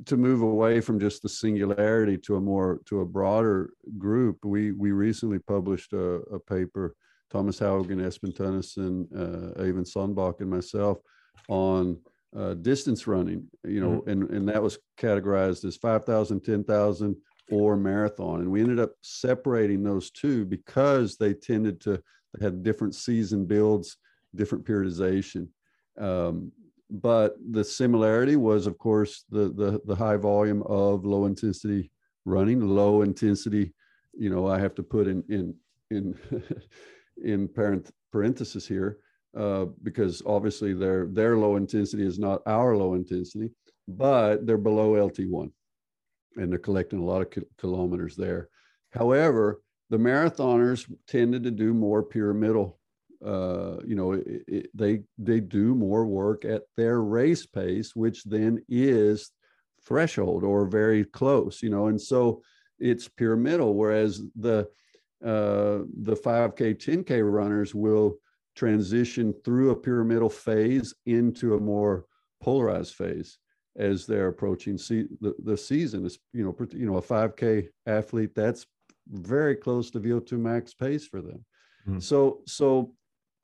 S1: to move away from just the singularity to a more to a broader group we we recently published a, a paper thomas haugen espen tønnessen uh, Øyvind Sandbakk and myself on uh, distance running you know mm-hmm. and and that was categorized as 5000 10000 or marathon and we ended up separating those two because they tended to they had different season builds, different periodization. Um, but the similarity was, of course, the, the, the high volume of low intensity running, low intensity. You know, I have to put in in in *laughs* in parent parenthesis here uh, because obviously their their low intensity is not our low intensity, but they're below LT1, and they're collecting a lot of kilometers there. However, the marathoners tended to do more pyramidal uh, you know it, it, they they do more work at their race pace which then is threshold or very close you know and so it's pyramidal whereas the uh, the 5k 10k runners will transition through a pyramidal phase into a more polarized phase as they're approaching see, the, the season. Is you know you know a 5k athlete that's very close to vo2 max pace for them. Mm. so so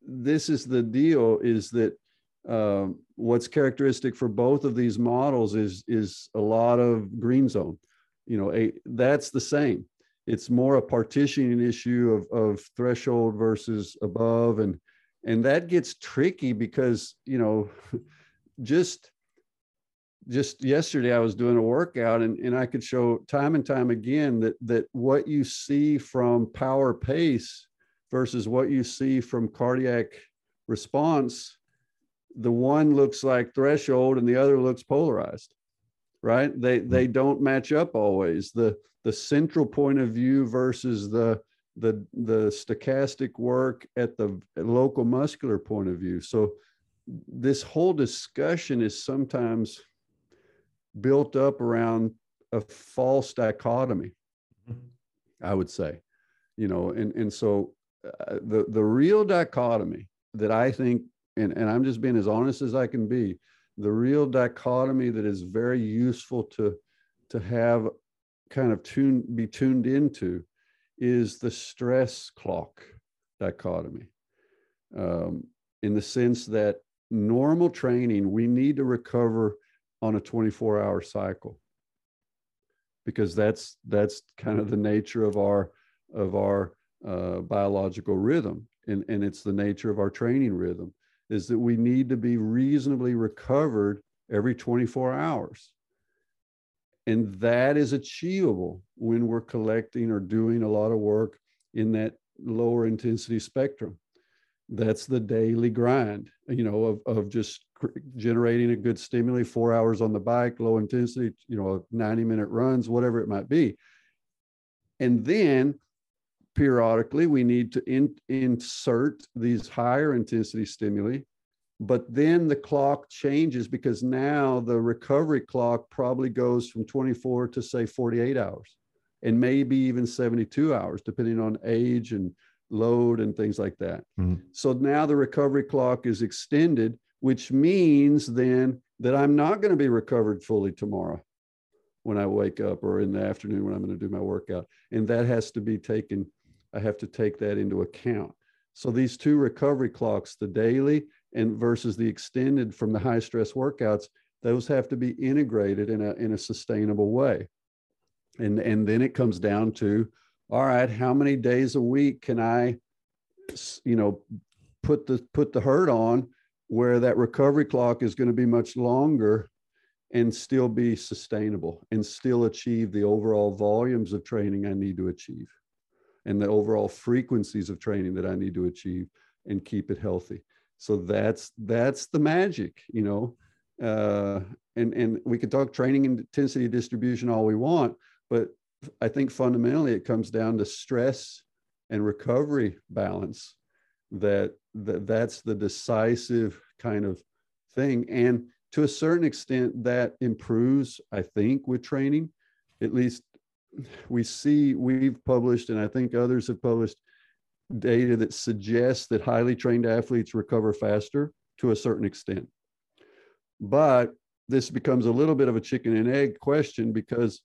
S1: this is the deal is that um, what's characteristic for both of these models is is a lot of green zone you know a that's the same. It's more a partitioning issue of, of threshold versus above and and that gets tricky because you know *laughs* just just yesterday i was doing a workout and, and i could show time and time again that that what you see from power pace versus what you see from cardiac response the one looks like threshold and the other looks polarized right they hmm. they don't match up always the the central point of view versus the the the stochastic work at the local muscular point of view so this whole discussion is sometimes built up around a false dichotomy mm-hmm. i would say you know and and so uh, the the real dichotomy that i think and, and i'm just being as honest as i can be the real dichotomy that is very useful to to have kind of tune be tuned into is the stress clock dichotomy um, in the sense that normal training we need to recover on a 24 hour cycle because that's that's kind of the nature of our of our uh, biological rhythm and, and it's the nature of our training rhythm is that we need to be reasonably recovered every 24 hours. And that is achievable when we're collecting or doing a lot of work in that lower intensity spectrum. That's the daily grind, you know, of, of just generating a good stimuli, four hours on the bike, low intensity, you know, 90 minute runs, whatever it might be. And then periodically we need to in, insert these higher intensity stimuli but then the clock changes because now the recovery clock probably goes from 24 to say 48 hours and maybe even 72 hours depending on age and load and things like that mm-hmm. so now the recovery clock is extended which means then that i'm not going to be recovered fully tomorrow when i wake up or in the afternoon when i'm going to do my workout and that has to be taken I have to take that into account. So these two recovery clocks, the daily and versus the extended from the high stress workouts, those have to be integrated in a in a sustainable way. And and then it comes down to, all right, how many days a week can I, you know, put the put the hurt on where that recovery clock is going to be much longer and still be sustainable and still achieve the overall volumes of training I need to achieve and the overall frequencies of training that I need to achieve and keep it healthy. So that's that's the magic, you know. Uh, and and we could talk training intensity distribution all we want, but I think fundamentally it comes down to stress and recovery balance. That that that's the decisive kind of thing, and to a certain extent that improves, I think, with training. At least we see we've published, and I think others have published data that suggests that highly trained athletes recover faster to a certain extent. But this becomes a little bit of a chicken and egg question because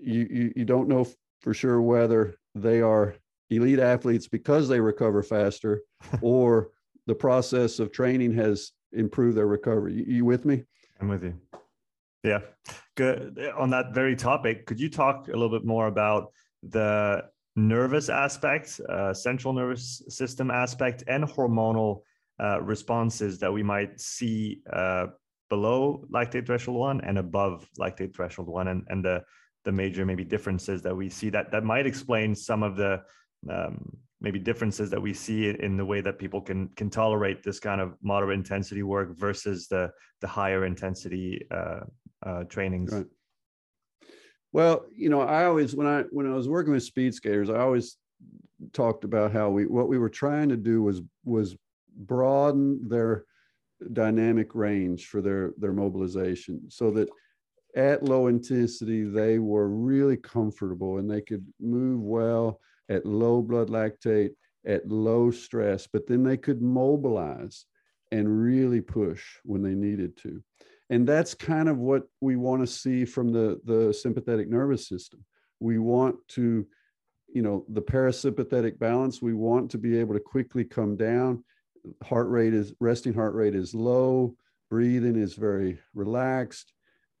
S1: you, you, you don't know for sure whether they are elite athletes because they recover faster *laughs* or the process of training has improved their recovery. You, you with me?
S2: I'm with you. Yeah. Good. On that very topic, could you talk a little bit more about the nervous aspect, uh, central nervous system aspect, and hormonal uh, responses that we might see uh, below lactate threshold one and above lactate threshold one, and, and the the major maybe differences that we see that that might explain some of the um, maybe differences that we see in the way that people can can tolerate this kind of moderate intensity work versus the the higher intensity uh, uh, trainings. Right.
S1: Well, you know, I always when I when I was working with speed skaters, I always talked about how we what we were trying to do was was broaden their dynamic range for their their mobilization so that at low intensity they were really comfortable and they could move well at low blood lactate at low stress but then they could mobilize and really push when they needed to And that's kind of what we want to see from the, the sympathetic nervous system. We want to, you know, the parasympathetic balance, we want to be able to quickly come down. Heart rate is, resting heart rate is low, breathing is very relaxed.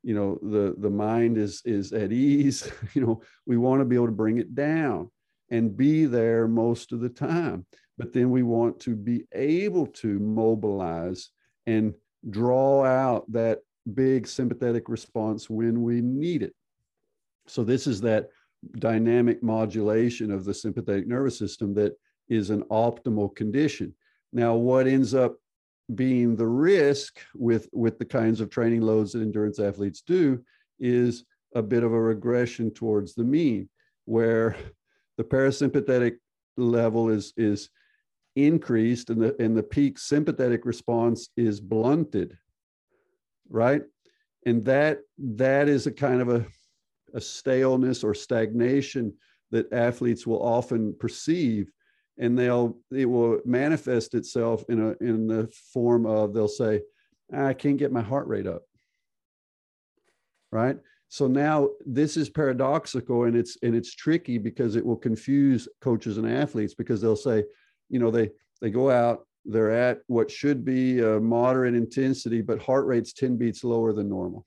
S1: You know, the, the mind is, is at ease. *laughs* you know, we want to be able to bring it down and be there most of the time. But then we want to be able to mobilize and draw out that big sympathetic response when we need it. So, this is that dynamic modulation of the sympathetic nervous system that is an optimal condition. Now, what ends up being the risk with, with the kinds of training loads that endurance athletes do is a bit of a regression towards the mean, where *laughs* the parasympathetic level is, is increased and the and the peak sympathetic response is blunted right? And that that is a kind of a, a staleness or stagnation that athletes will often perceive. And they'll it will manifest itself in a in the form of they'll say i can't get my heart rate up. Right? So now this is paradoxical and it's and it's tricky because it will confuse coaches and athletes because they'll say you know they they go out they're at what should be a moderate intensity but heart rate's 10 beats lower than normal.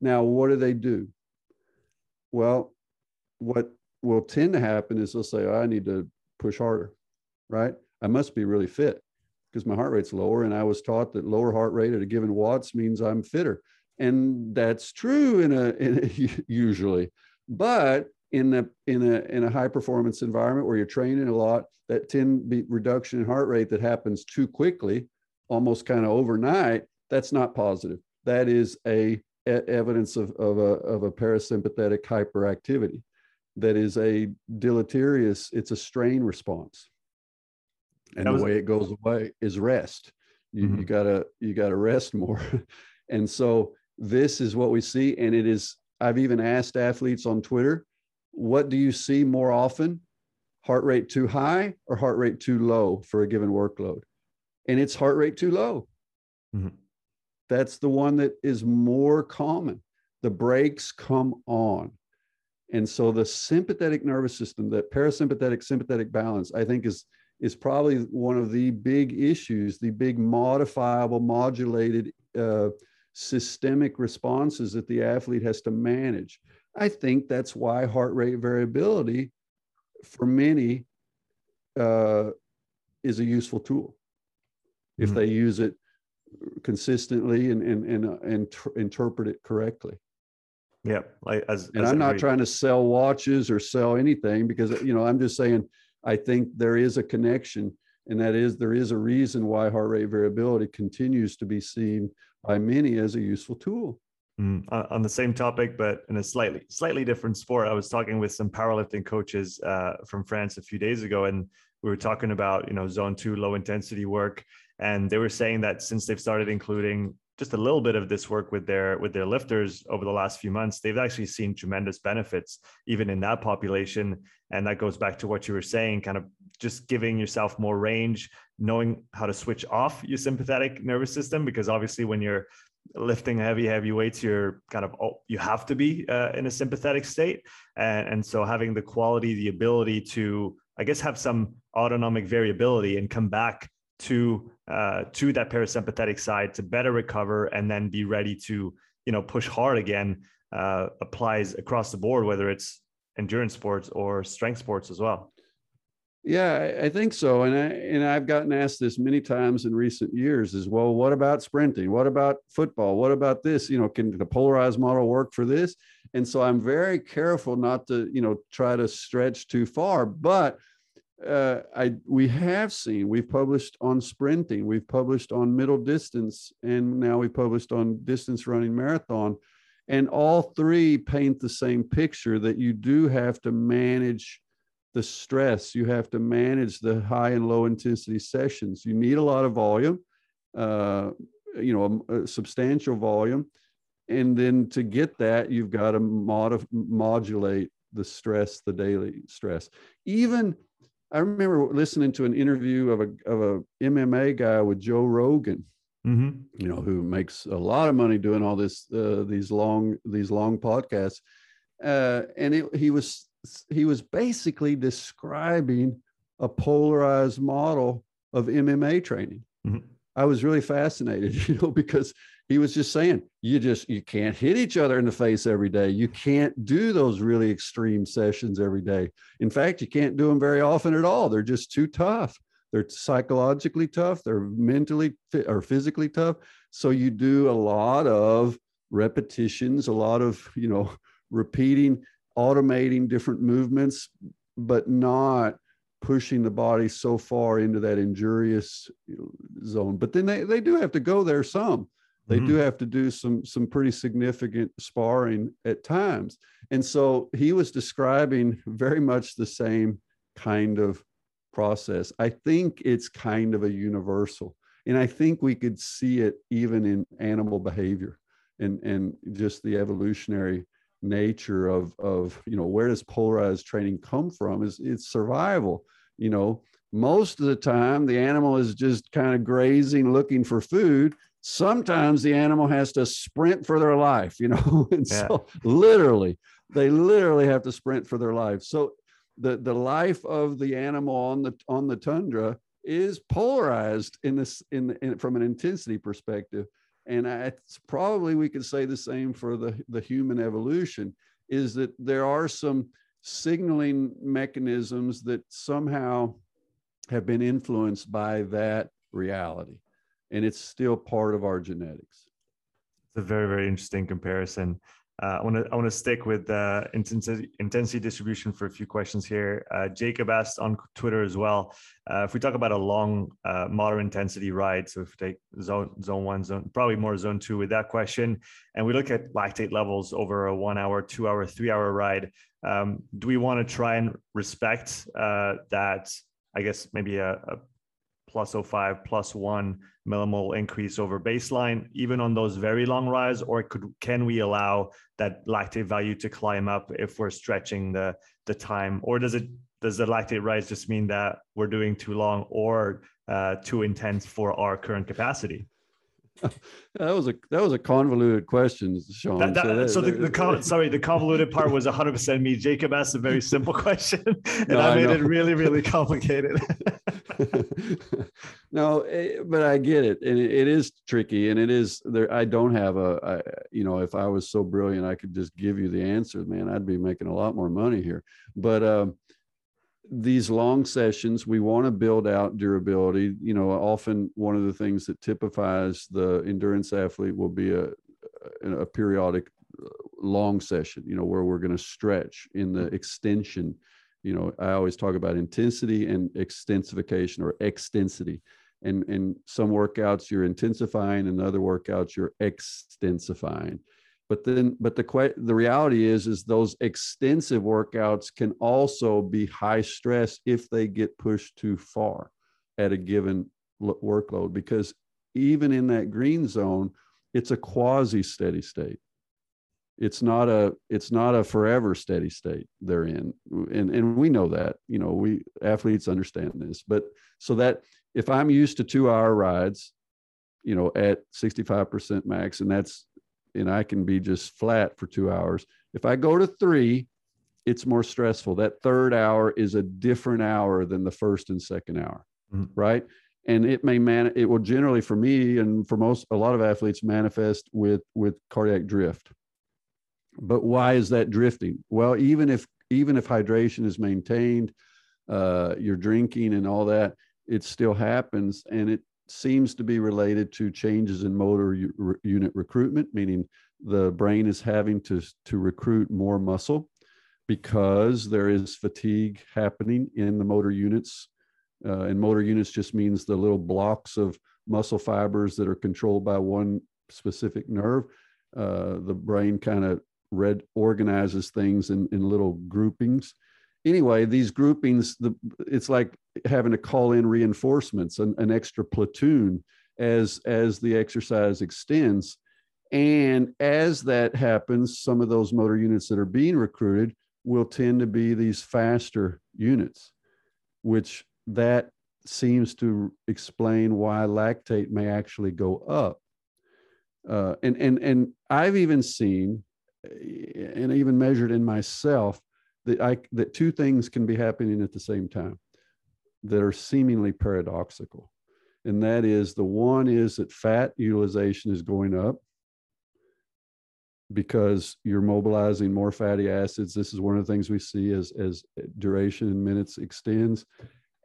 S1: Now what do they do? Well what will tend to happen is they'll say oh, i need to push harder right? I must be really fit because my heart rate's lower and i was taught that lower heart rate at a given watts means i'm fitter. And that's true in a, in a *laughs* usually but in a in a in a high performance environment where you're training a lot that 10 beat reduction in heart rate that happens too quickly almost kind of overnight that's not positive. That is a, a evidence of, of a of a parasympathetic hyperactivity that is a deleterious it's a strain response. And was, the way it goes away is rest. You, mm-hmm. you gotta you gotta rest more. *laughs* And so this is what we see and it is i've even asked athletes on twitter what do you see more often? Heart rate too high or heart rate too low for a given workload? And it's heart rate too low. Mm-hmm. That's the one that is more common. The brakes come on. And so the sympathetic nervous system, that parasympathetic sympathetic balance, I think is is probably one of the big issues, the big modifiable, modulated uh, systemic responses that the athlete has to manage. I think that's why heart rate variability for many uh, is a useful tool if mm-hmm. they use it consistently and and and, uh, and tr- interpret it correctly.
S2: Yeah, like as,
S1: and as I'm not trying to sell watches or sell anything because you know I'm just saying I think there is a connection, and that is there is a reason why heart rate variability continues to be seen by many as a useful tool.
S2: Mm, on the same topic, but in a slightly slightly different sport, I was talking with some powerlifting coaches uh, from France a few days ago, and we were talking about you know zone two low intensity work, and they were saying that since they've started including just a little bit of this work with their with their lifters over the last few months, they've actually seen tremendous benefits even in that population, and that goes back to what you were saying, kind of just giving yourself more range, knowing how to switch off your sympathetic nervous system, because obviously when you're lifting heavy heavy weights you're kind of oh, you have to be uh, in a sympathetic state. And, and so having the quality the ability to i guess have some autonomic variability and come back to uh, to that parasympathetic side to better recover and then be ready to you know push hard again uh, applies across the board whether it's endurance sports or strength sports as well
S1: yeah, I think so. And I and I've gotten asked this many times in recent years is well. What about sprinting? What about football? What about this? You know, can the polarized model work for this? And so I'm very careful not to, you know, try to stretch too far. But uh, I we have seen we've published on sprinting, we've published on middle distance, and now we've published on distance running marathon. And all three paint the same picture that you do have to manage the stress. You have to manage the high and low intensity sessions. You need a lot of volume, uh, you know, a, a, substantial volume. And then to get that, you've got to mod- modulate the stress, the daily stress. Even I remember listening to an interview of a, of a MMA guy with Joe Rogan. mm-hmm. you know, who makes a lot of money doing all this, uh, these long, these long podcasts. Uh, and it, he was, he was basically describing a polarized model of MMA training. Mm-hmm. I was really fascinated, *laughs* you know, because he was just saying you just you can't hit each other in the face every day. You can't do those really extreme sessions every day. In fact you can't do them very often at all. They're just too tough. They're psychologically tough. They're mentally or physically tough. So you do a lot of repetitions a lot of you know repeating automating different movements but not pushing the body so far into that injurious zone. But then they, they do have to go there some. They mm-hmm. do have to do some some pretty significant sparring at times. And so he was describing very much the same kind of process. I think it's kind of a universal and i think we could see it even in animal behavior and and just the evolutionary nature of of you know where does polarized training come from is it's survival you know most of the time the animal is just kind of grazing looking for food sometimes the animal has to sprint for their life, you know, *laughs* and yeah. so literally, they literally have to sprint for their life. So the the life of the animal on the on the tundra is polarized in this in, in from an intensity perspective, and it's probably we could say the same for the the human evolution is that there are some signaling mechanisms that somehow have been influenced by that reality and it's still part of our genetics.
S2: It's a very, very interesting comparison. Uh, I want to I want to stick with uh, intensity intensity distribution for a few questions here. Uh, Jacob asked on Twitter as well. Uh, if we talk about a long uh, moderate intensity ride, so if we take zone zone one, zone probably more zone two with that question, and we look at lactate levels over a one hour, two hour, three hour ride, um, do we want to try and respect uh, that? I guess maybe a, a plus 05 plus 1 millimole increase over baseline even on those very long rides or could can we allow that lactate value to climb up if we're stretching the the time? Or does it does the lactate rise just mean that we're doing too long or uh, too intense for our current capacity *laughs*
S1: that was a that was a convoluted question, Sean.
S2: That, that, so, that, so, the, the con- *laughs* sorry, the convoluted part was 100 percent me. Jacob asked a very simple question, *laughs* and no, I made it really really complicated.
S1: no, eh, but I get it, and it, it is tricky, and it is there. I don't have a, I, you know, if I was so brilliant, I could just give you the answer, man. I'd be making a lot more money here, but. Um, these long sessions, we want to build out durability. You know, often one of the things that typifies the endurance athlete will be a, a periodic uh, long session, you know, where we're going to stretch in the extension. You know, I always talk about intensity and extensification or extensity. And, and some workouts you're intensifying and other workouts you're extensifying but then but the the reality is is those extensive workouts can also be high stress if they get pushed too far at a given workload. Because even in that green zone it's a quasi steady state. It's not a it's not a forever steady state they're in. And and we know that you know we athletes understand this. But so that if i'm used to 2 hour rides you know at 65% max and that's and I can be just flat for two hours. If I go to three, it's more stressful. That third hour is a different hour than the first and second hour, mm-hmm. right? And it may man it will generally for me and for most a lot of athletes manifest with with cardiac drift. But why is that drifting? Well, even if even if hydration is maintained, uh, you're drinking and all that, it still happens, and it seems to be related to changes in motor u- unit recruitment, meaning the brain is having to, to recruit more muscle because there is fatigue happening in the motor units. Uh, and motor units just means the little blocks of muscle fibers that are controlled by one specific nerve. Uh, the brain kind of red organizes things in, in little groupings anyway, these groupings, the, it's like having to call in reinforcements, an, an extra platoon as as the exercise extends. And as that happens, some of those motor units that are being recruited will tend to be these faster units, which that seems to explain why lactate may actually go up. Uh, and and and I've even seen, and even measured in myself, that I that two things can be happening at the same time, that are seemingly paradoxical, and that is the one is that fat utilization is going up because you're mobilizing more fatty acids. This is one of the things we see as as duration in minutes extends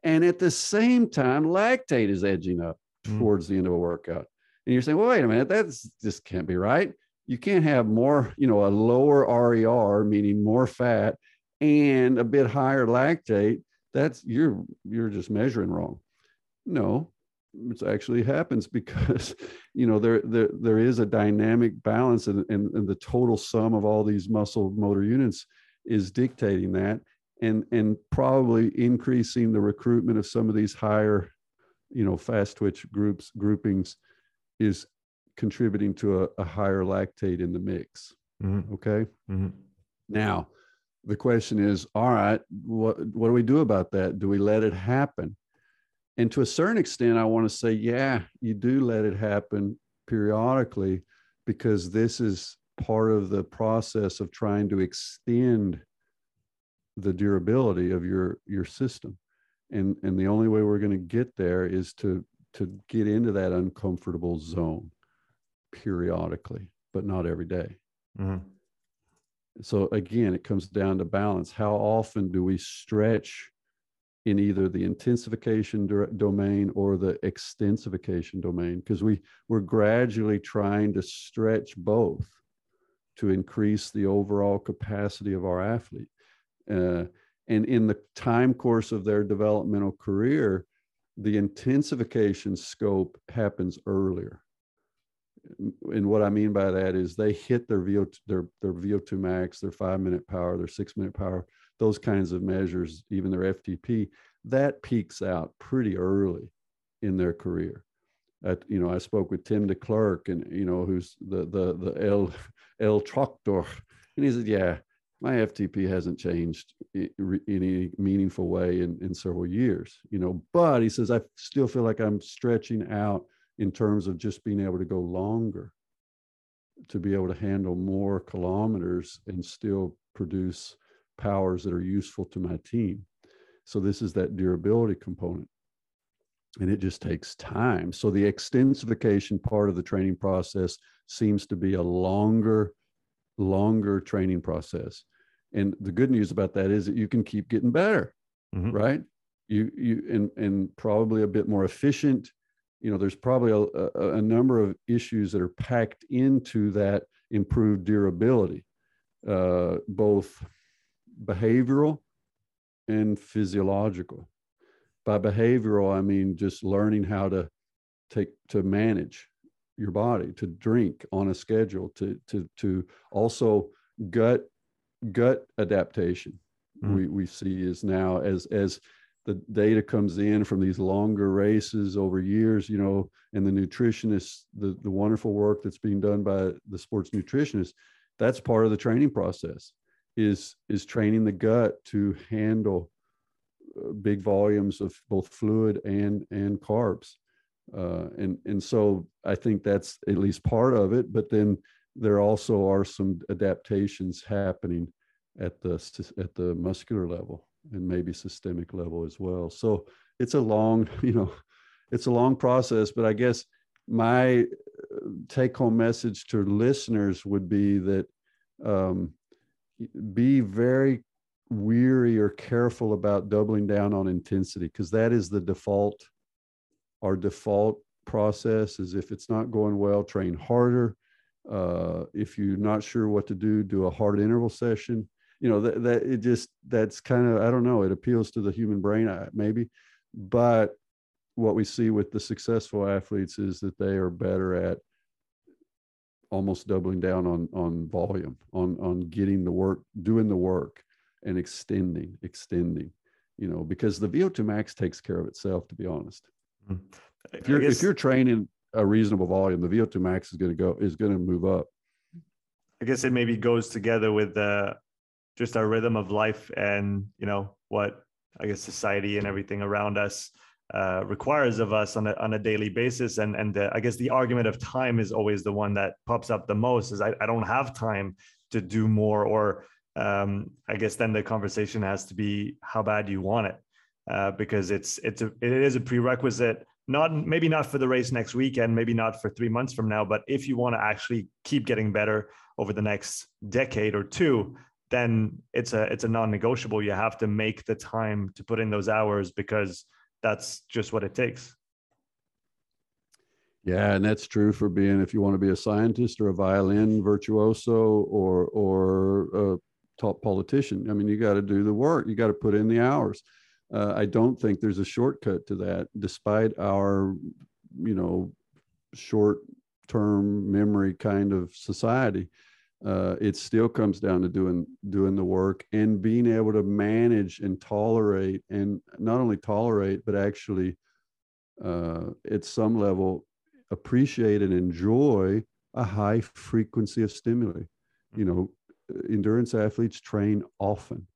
S1: and at the same time, lactate is edging up mm. towards the end of a workout. And you're saying, well, wait a minute, that's just can't be right. You can't have more, you know, a lower RER, meaning more fat, and a bit higher lactate. That's you're you're just measuring wrong. No, it actually happens *laughs* because you know there there there is a dynamic balance and, and, and the total sum of all these muscle motor units is dictating that and and probably increasing the recruitment of some of these higher you know fast twitch groups groupings is contributing to a, a higher lactate in the mix mm-hmm. okay mm-hmm. now the question is all right what what do we do about that do we let it happen and to a certain extent i want to say yeah you do let it happen periodically because this is part of the process of trying to extend the durability of your your system and and the only way we're going to get there is to to get into that uncomfortable zone periodically but not every day. Mm-hmm. So again it comes down to balance. How often do we stretch in either the intensification do- domain or the extensification domain? Because we we're gradually trying to stretch both to increase the overall capacity of our athlete. Uh, and in the time course of their developmental career, the intensification scope happens earlier. And what I mean by that is they hit their VO their their VO2 max, their five minute power, their six minute power, those kinds of measures, even their FTP, that peaks out pretty early in their career. At, you know, I spoke with Tim DeClercq, and you know, who's the the the El El Tractor, and he said, yeah, my FTP hasn't changed in any meaningful way in, in several years, you know, but he says, I still feel like I'm stretching out in terms of just being able to go longer, to be able to handle more kilometers and still produce powers that are useful to my team. So this is that durability component. And it just takes time. So the extensification part of the training process seems to be a longer longer training process. And the good news about that is that you can keep getting better, mm-hmm. right? You you and and probably a bit more efficient. You know, there's probably a, a, a number of issues that are packed into that improved durability, uh, both behavioral and physiological. By behavioral, I mean just learning how to take to manage your body to drink on a schedule to to to also gut gut adaptation mm. we we see is now as as the data comes in from these longer races over years you know and the nutritionists the the wonderful work that's being done by the sports nutritionists that's part of the training process is is training the gut to handle uh, big volumes of both fluid and and carbs uh, and and so I think that's at least part of it. But then there also are some adaptations happening at the at the muscular level and maybe systemic level as well. So it's a long, *laughs* you know, it's a long process. But I guess my uh, take home message to listeners would be that um, be very weary or careful about doubling down on intensity because that is the default our default process is if it's not going well, train harder. Uh, if you're not sure what to do, do a hard interval session. You know that that it just that's kind of I don't know. It appeals to the human brain maybe, but what we see with the successful athletes is that they are better at almost doubling down on on volume, on on getting the work, doing the work, and extending, extending. You know, because the VO2 max takes care of itself. To be honest, Mm. If you're guess, if you're training a reasonable volume, the VO2 max is going to go is going to move up.
S2: I guess it maybe goes together with the just our rhythm of life and you know what I guess society and everything around us uh, requires of us on a, on a daily basis. And, and the, I guess the argument of time is always the one that pops up the most is I, I don't have time to do more, or um, I guess then the conversation has to be how bad you want it. Uh, because it's it's a it is a prerequisite not maybe not for the race next weekend maybe not for three months from now but if you want to actually keep getting better over the next decade or two then it's a it's a non-negotiable. You have to make the time to put in those hours because that's just what it takes.
S1: Yeah and that's true for being if you want to be a scientist or a violin virtuoso or or a top politician i mean you got to do the work. You got to put in the hours. Uh, I don't think there's a shortcut to that, despite our, you know, short-term memory kind of society. Uh, it still comes down to doing doing the work and being able to manage and tolerate, and not only tolerate, but actually, uh, at some level, appreciate and enjoy a high frequency of stimuli. You know, endurance athletes train often.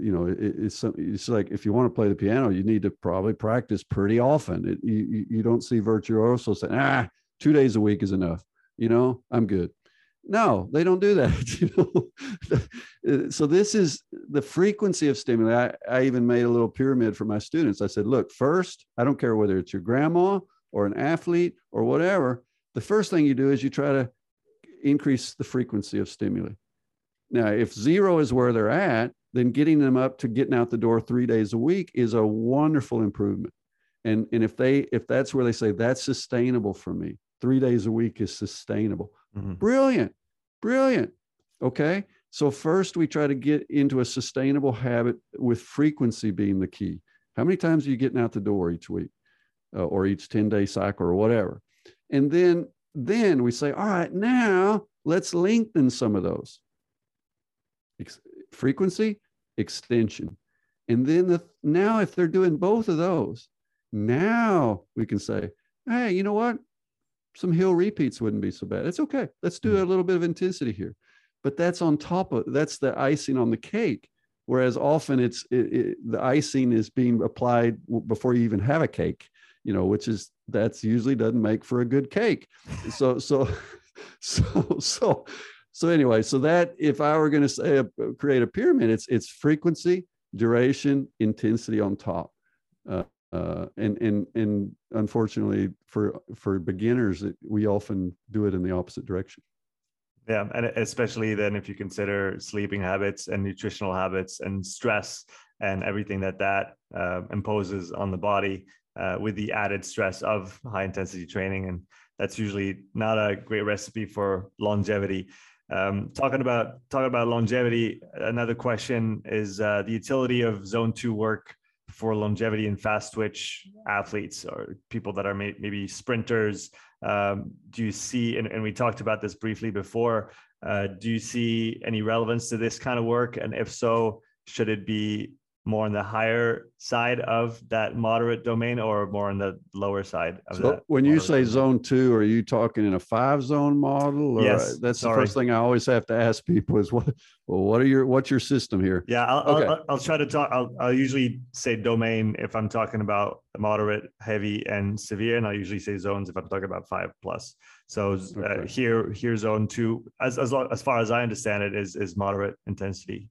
S1: You know it, it's it's like if you want to play the piano you need to probably practice pretty often. It, you you don't see virtuosos saying ah two days a week is enough. You know i'm good no they don't do that *laughs* so this is the frequency of stimuli I, I even made a little pyramid for my students i said look first i don't care whether it's your grandma or an athlete or whatever the first thing you do is you try to increase the frequency of stimuli now if zero is where they're at then getting them up to getting out the door three days a week is a wonderful improvement. And, and if they if that's where they say that's sustainable for me, three days a week is sustainable. Mm-hmm. Brilliant, brilliant. Okay. So first we try to get into a sustainable habit with frequency being the key. How many times are you getting out the door each week uh, or each 10 day cycle or whatever? And then then we say, all right, now let's lengthen some of those frequency, extension. And then the, now, if they're doing both of those, now we can say, hey, you know what? Some hill repeats wouldn't be so bad. It's okay. Let's do a little bit of intensity here. But that's on top of that's the icing on the cake. Whereas often it's it, it, the icing is being applied before you even have a cake, you know, which is that's usually doesn't make for a good cake. So so *laughs* so so so anyway, so that if I were going to say a, uh, create a pyramid, it's it's frequency, duration, intensity on top. Uh, uh, and and and unfortunately for for beginners, it, we often do it in the opposite direction.
S2: Yeah, and especially then if you consider sleeping habits and nutritional habits and stress and everything that that uh, imposes on the body uh, with the added stress of high intensity training, and that's usually not a great recipe for longevity. Um, talking about talking about longevity, another question is uh, the utility of zone two work for longevity and fast twitch athletes or people that are may, maybe sprinters. Um, do you see, and, and, we talked about this briefly before, uh, do you see any relevance to this kind of work? And if so, should it be more on the higher side of that moderate domain or more on the lower side of
S1: so
S2: that?
S1: When you say domain? zone two, are you talking in a five zone model? Or
S2: yes.
S1: That's sorry. the first thing I always have to ask people is what, well, what are your, what's your system here?
S2: Yeah. I'll, okay. I'll, I'll, try to talk. I'll, I'll usually say domain if I'm talking about moderate, heavy and severe. And I usually say zones if I'm talking about five plus. So uh, okay. here, here zone two, as, as, as far as I understand it is, is moderate intensity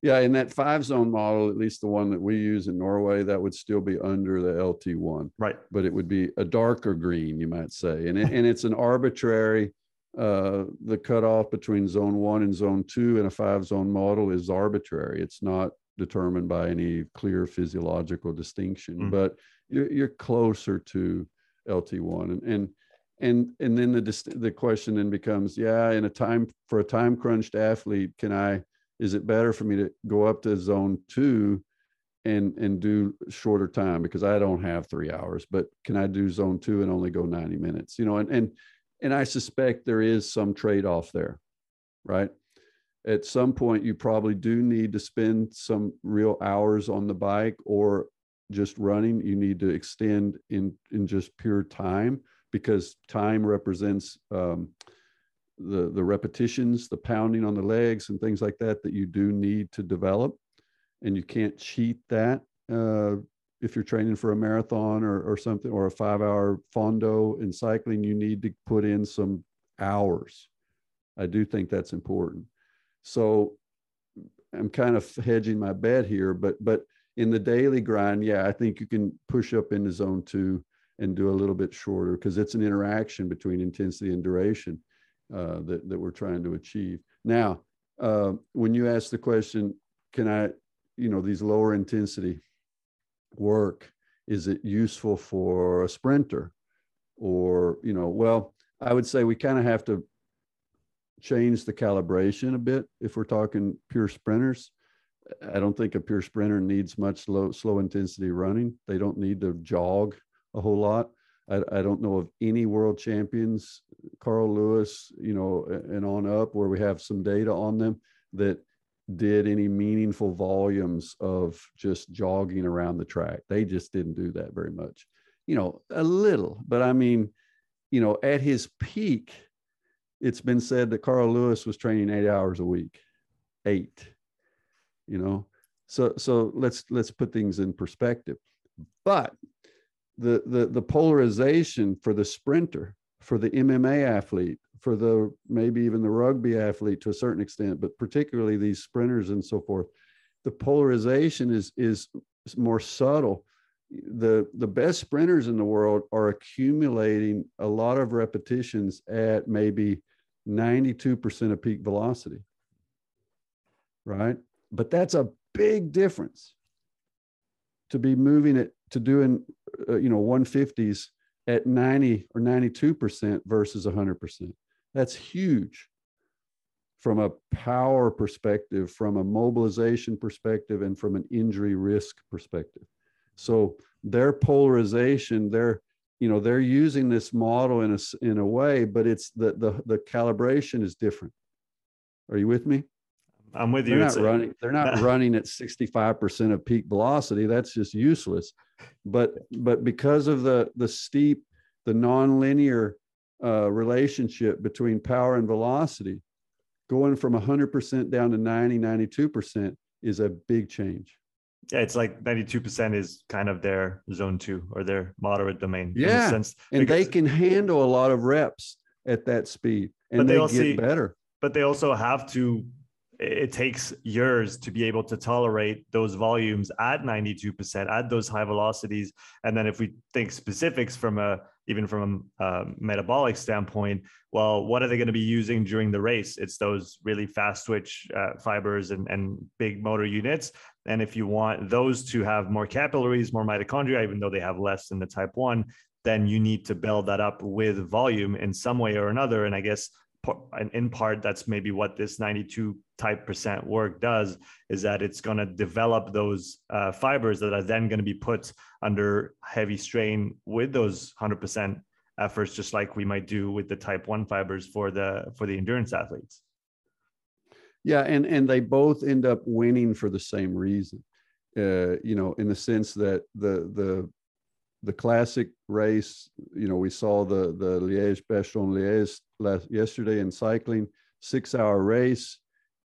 S1: yeah, in that five zone model, at least the one that we use in Norway, that would still be under the LT1.
S2: Right.
S1: But it would be a darker green, you might say. And, it, and it's an arbitrary, uh, the cutoff between zone one and zone two in a five zone model is arbitrary. It's not determined by any clear physiological distinction, mm. but you're, you're closer to LT1. And, and, and, and then the, the question then becomes, yeah, in a time for a time crunched athlete, can I, is it better for me to go up to zone two and and do shorter time because I don't have three hours, but can I do zone two and only go 90 minutes? You know, and and and I suspect there is some trade-off there, right? At some point, you probably do need to spend some real hours on the bike or just running. You need to extend in in just pure time because time represents um, the the repetitions, the pounding on the legs, and things like that that you do need to develop, and you can't cheat that. Uh, if you're training for a marathon or, or something or a five hour fondo in cycling you need to put in some hours. I do think that's important. So i'm kind of hedging my bet here but but in the daily grind yeah i think you can push up into zone two and do a little bit shorter because it's an interaction between intensity and duration uh, that, that we're trying to achieve. Now uh, when you ask the question can i you know these lower intensity work is it useful for a sprinter? Or you know well i would say we kind of have to change the calibration a bit if we're talking pure sprinters. I don't think a pure sprinter needs much low slow intensity running. They don't need to jog a whole lot I, I don't know of any world champions carl lewis you know and on up where we have some data on them that did any meaningful volumes of just jogging around the track. They just didn't do that very much. You know, a little, but I mean, you know, at his peak, it's been said that Carl Lewis was training eight hours a week. Eight. You know, so so let's let's put things in perspective. But the the the polarization for the sprinter, for the MMA athlete, for the maybe even the rugby athlete to a certain extent, but particularly these sprinters and so forth, the polarization is is more subtle. The the best sprinters in the world are accumulating a lot of repetitions at maybe 92% of peak velocity. Right? But that's a big difference to be moving it to doing uh, you know 150s at 90 or 92% versus 100%. That's huge from a power perspective, from a mobilization perspective, and from an injury risk perspective. So their polarization, they're you know they're using this model in a in a way, but it's the the the calibration is different. Are you with me?
S2: I'm with you. they're.
S1: Not running, they're not *laughs* running at 65% of peak velocity. That's just useless. But but because of the the steep, the nonlinear uh, relationship between power and velocity, going from 100% down to 90, 92% is a big change.
S2: Yeah, it's like 92% is kind of their zone two or their moderate domain.
S1: Yeah. Sense, and they can handle a lot of reps at that speed and they, they get see, better.
S2: But they also have to it takes years to be able to tolerate those volumes at 92% at those high velocities. And then if we think specifics from a even from a metabolic standpoint well what are they going to be using during the race? It's those really fast twitch uh, fibers and, and big motor units. And if you want those to have more capillaries more mitochondria even though they have less than the type 1 then you need to build that up with volume in some way or another. And i guess in part that's maybe what this 92 type percent work does is that it's going to develop those uh, fibers that are then going to be put under heavy strain with those 100% efforts just like we might do with the type 1 fibers for the for the endurance athletes.
S1: Yeah and and they both end up winning for the same reason. Uh, you know in the sense that the the the classic race, you know, we saw the the Liège Bastogne Liège last yesterday in cycling, six hour race,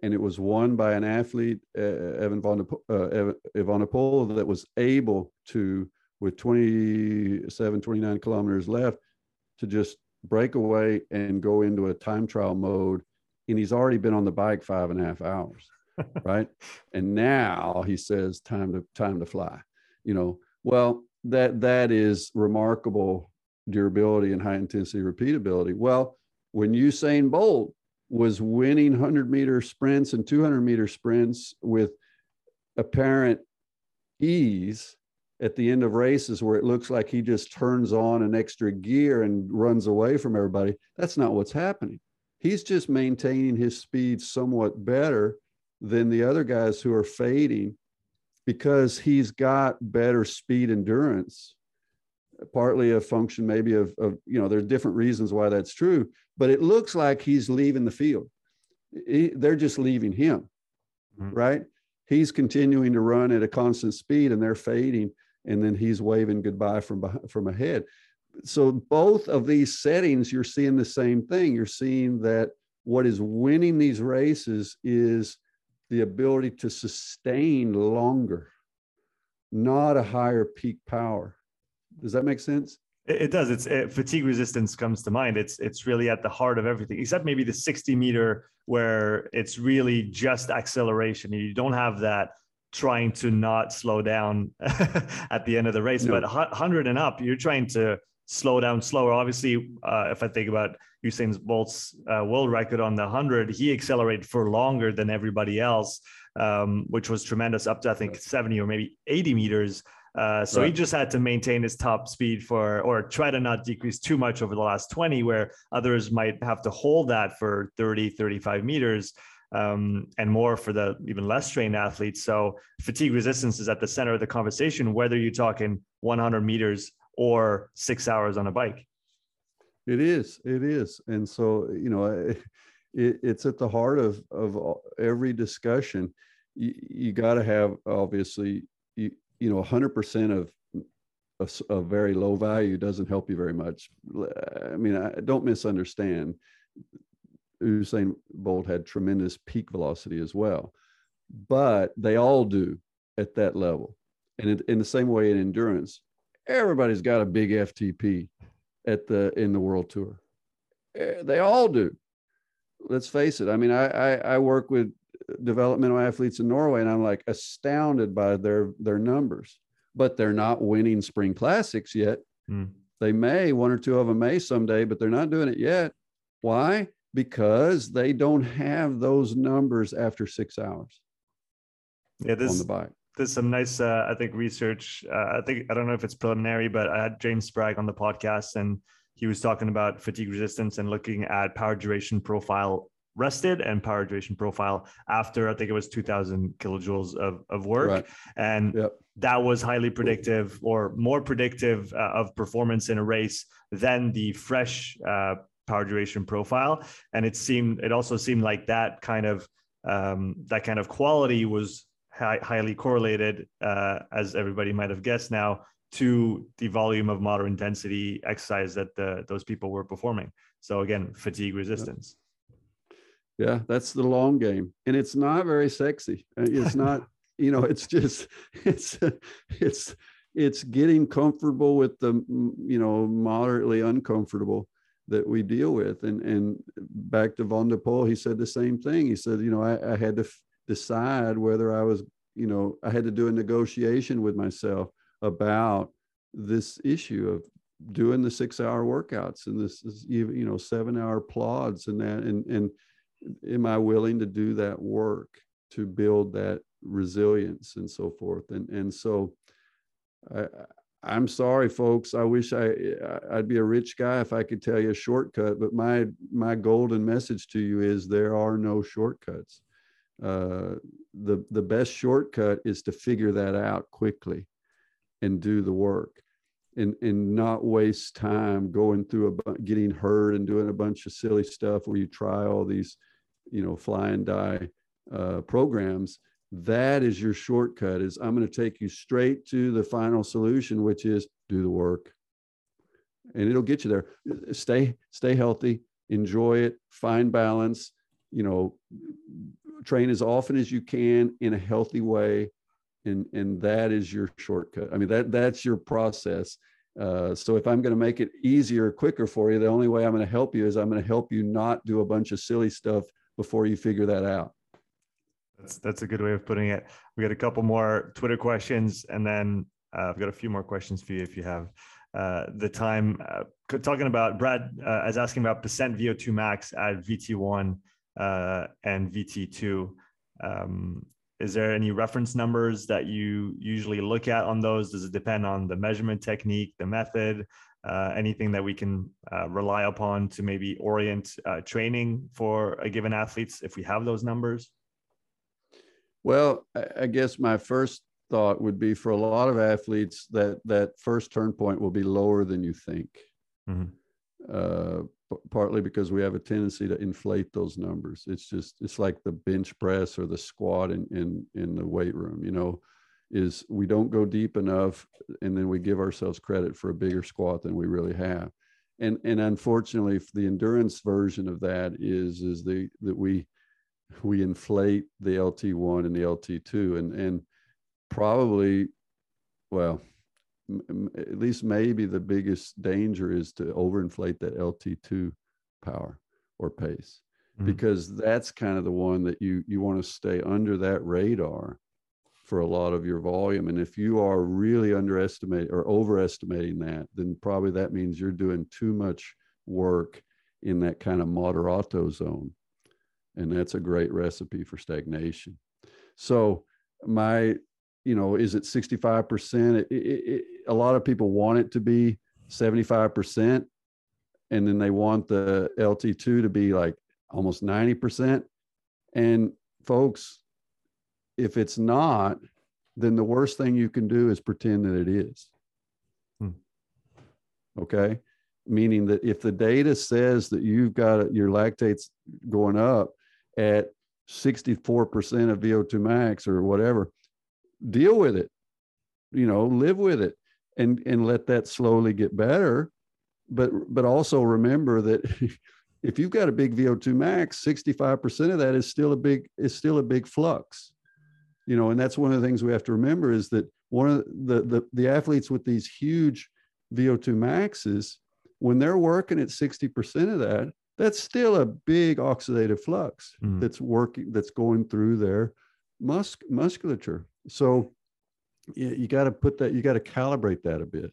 S1: and it was won by an athlete, uh, Evan Van de, uh, Evenepoel, that was able to, with 27, 29 kilometers left, to just break away and go into a time trial mode. And he's already been on the bike five and a half hours, *laughs* right? And now he says, time to time to fly. You know, well, that that is remarkable durability and high intensity repeatability. Well, when Usain Bolt was winning 100 meter sprints and 200 meter sprints with apparent ease at the end of races where it looks like he just turns on an extra gear and runs away from everybody, that's not what's happening. He's just maintaining his speed somewhat better than the other guys who are fading because he's got better speed endurance partly a function maybe of, of you know there's different reasons why that's true but it looks like he's leaving the field. He, they're just leaving him mm-hmm. right? He's continuing to run at a constant speed and they're fading and then he's waving goodbye from behind, from ahead. So both of these settings you're seeing the same thing. You're seeing that what is winning these races is the ability to sustain longer not a higher peak power. Does that make sense?
S2: It, it does. It's it, fatigue resistance comes to mind. It's it's really at the heart of everything, except maybe the 60 meter where it's really just acceleration. You don't have that trying to not slow down *laughs* at the end of the race. No. But 100 and up, you're trying to slow down slower. Obviously, uh, if I think about Usain Bolt's uh, world record on the 100, he accelerated for longer than everybody else, um, which was tremendous, up to I think 70 or maybe 80 meters. Uh, so right. he just had to maintain his top speed for, or try to not decrease too much over the last 20, where others might have to hold that for 30, 35 meters. Um, and more for the even less trained athletes. So fatigue resistance is at the center of the conversation, whether you're talking 100 meters or six hours on a bike.
S1: It is, it is, and so you know, *laughs* it, it's at the heart of of every discussion. You, you got to have obviously you, you know 100% of a, a, very low value doesn't help you very much. I mean, I don't misunderstand. Usain Bolt had tremendous peak velocity as well, but they all do at that level. And in, in the same way in endurance, everybody's got a big FTP at the in the world tour. Eh, they all do. Let's face it. I mean, I, I, I work with developmental athletes in Norway, and I'm like astounded by their their numbers. But they're not winning spring classics yet. Mm. They may one or two of them may someday, but they're not doing it yet. Why? Because they don't have those numbers after six hours.
S2: Yeah, this on the bike. There's some nice, uh, I think, research. Uh, I think I don't know if it's preliminary, but I had James Spragg on the podcast, and he was talking about fatigue resistance and looking at power duration profile rested and power duration profile after I think it was 2000 kilojoules of, of work. Right. And yep. that was highly predictive or more predictive uh, of performance in a race than the fresh uh, power duration profile. And it seemed, it also seemed like that kind of, um, that kind of quality was high, highly correlated, uh, as everybody might have guessed now, to the volume of moderate intensity exercise that the, those people were performing. So again, fatigue resistance.
S1: Yeah that's the long game. And it's not very sexy. Uh, it's not you know it's just *laughs* it's it's it's getting comfortable with the you know moderately uncomfortable that we deal with. And and back to van der Poel he said the same thing. He said you know i, I had to decide whether i was you know i had to do a negotiation with myself about this issue of doing the six hour workouts and this is even, you know seven hour plods and that and and am I willing to do that work to build that resilience and so forth? And and so I I'm sorry, folks. I wish I I'd be a rich guy if I could tell you a shortcut. But my my golden message to you is there are no shortcuts. Uh, the the best shortcut is to figure that out quickly, and do the work, and and not waste time going through a getting hurt and doing a bunch of silly stuff where you try all these you know, fly and die uh, programs, that is your shortcut is I'm going to take you straight to the final solution, which is do the work. And it'll get you there. Stay, stay healthy, enjoy it, find balance, you know, train as often as you can in a healthy way. And, and that is your shortcut. I mean, that that's your process. Uh, so if I'm going to make it easier, quicker for you, the only way I'm going to help you is I'm going to help you not do a bunch of silly stuff before you figure that out.
S2: That's that's a good way of putting it. We got a couple more Twitter questions, and then uh, I've got a few more questions for you if you have uh, the time. Uh, talking about Brad uh, is asking about percent VO2 max at VT1 uh, and VT2. Um, is there any reference numbers that you usually look at on those? Does it depend on the measurement technique, the method? uh, anything that we can uh, rely upon to maybe orient uh, training for a given athletes if we have those numbers?
S1: Well, I guess my first thought would be for a lot of athletes that that first turn point will be lower than you think. Mm-hmm. Partly because we have a tendency to inflate those numbers. It's just it's like the bench press or the squat in in in the weight room. You know, is we don't go deep enough and then we give ourselves credit for a bigger squat than we really have and and unfortunately the endurance version of that is is the that we we inflate the lt1 and the lt2 and and probably well, at least maybe the biggest danger is to overinflate that LT2 power or pace. Mm-hmm. because that's kind of the one that you you want to stay under that radar for a lot of your volume. And if you are really underestimating or overestimating that then probably that means you're doing too much work in that kind of moderato zone. And that's a great recipe for stagnation. So my you know is it 65% it, it, it, a lot of people want it to be 75% and then they want the lt2 to be like almost 90% and folks if it's not then the worst thing you can do is pretend that it is hmm. okay meaning that if the data says that you've got your lactates going up at 64% of VO2 max or whatever, deal with it. You know, live with it and and let that slowly get better. But but also remember that *laughs* if you've got a big VO2 max, 65% of that is still a big is still a big flux. You know, and that's one of the things we have to remember is that one of the the, the athletes with these huge VO2 maxes, when they're working at 60% of that, that's still a big oxidative flux mm. that's working that's going through their mus- musculature so you, you got to put that you got to calibrate that a bit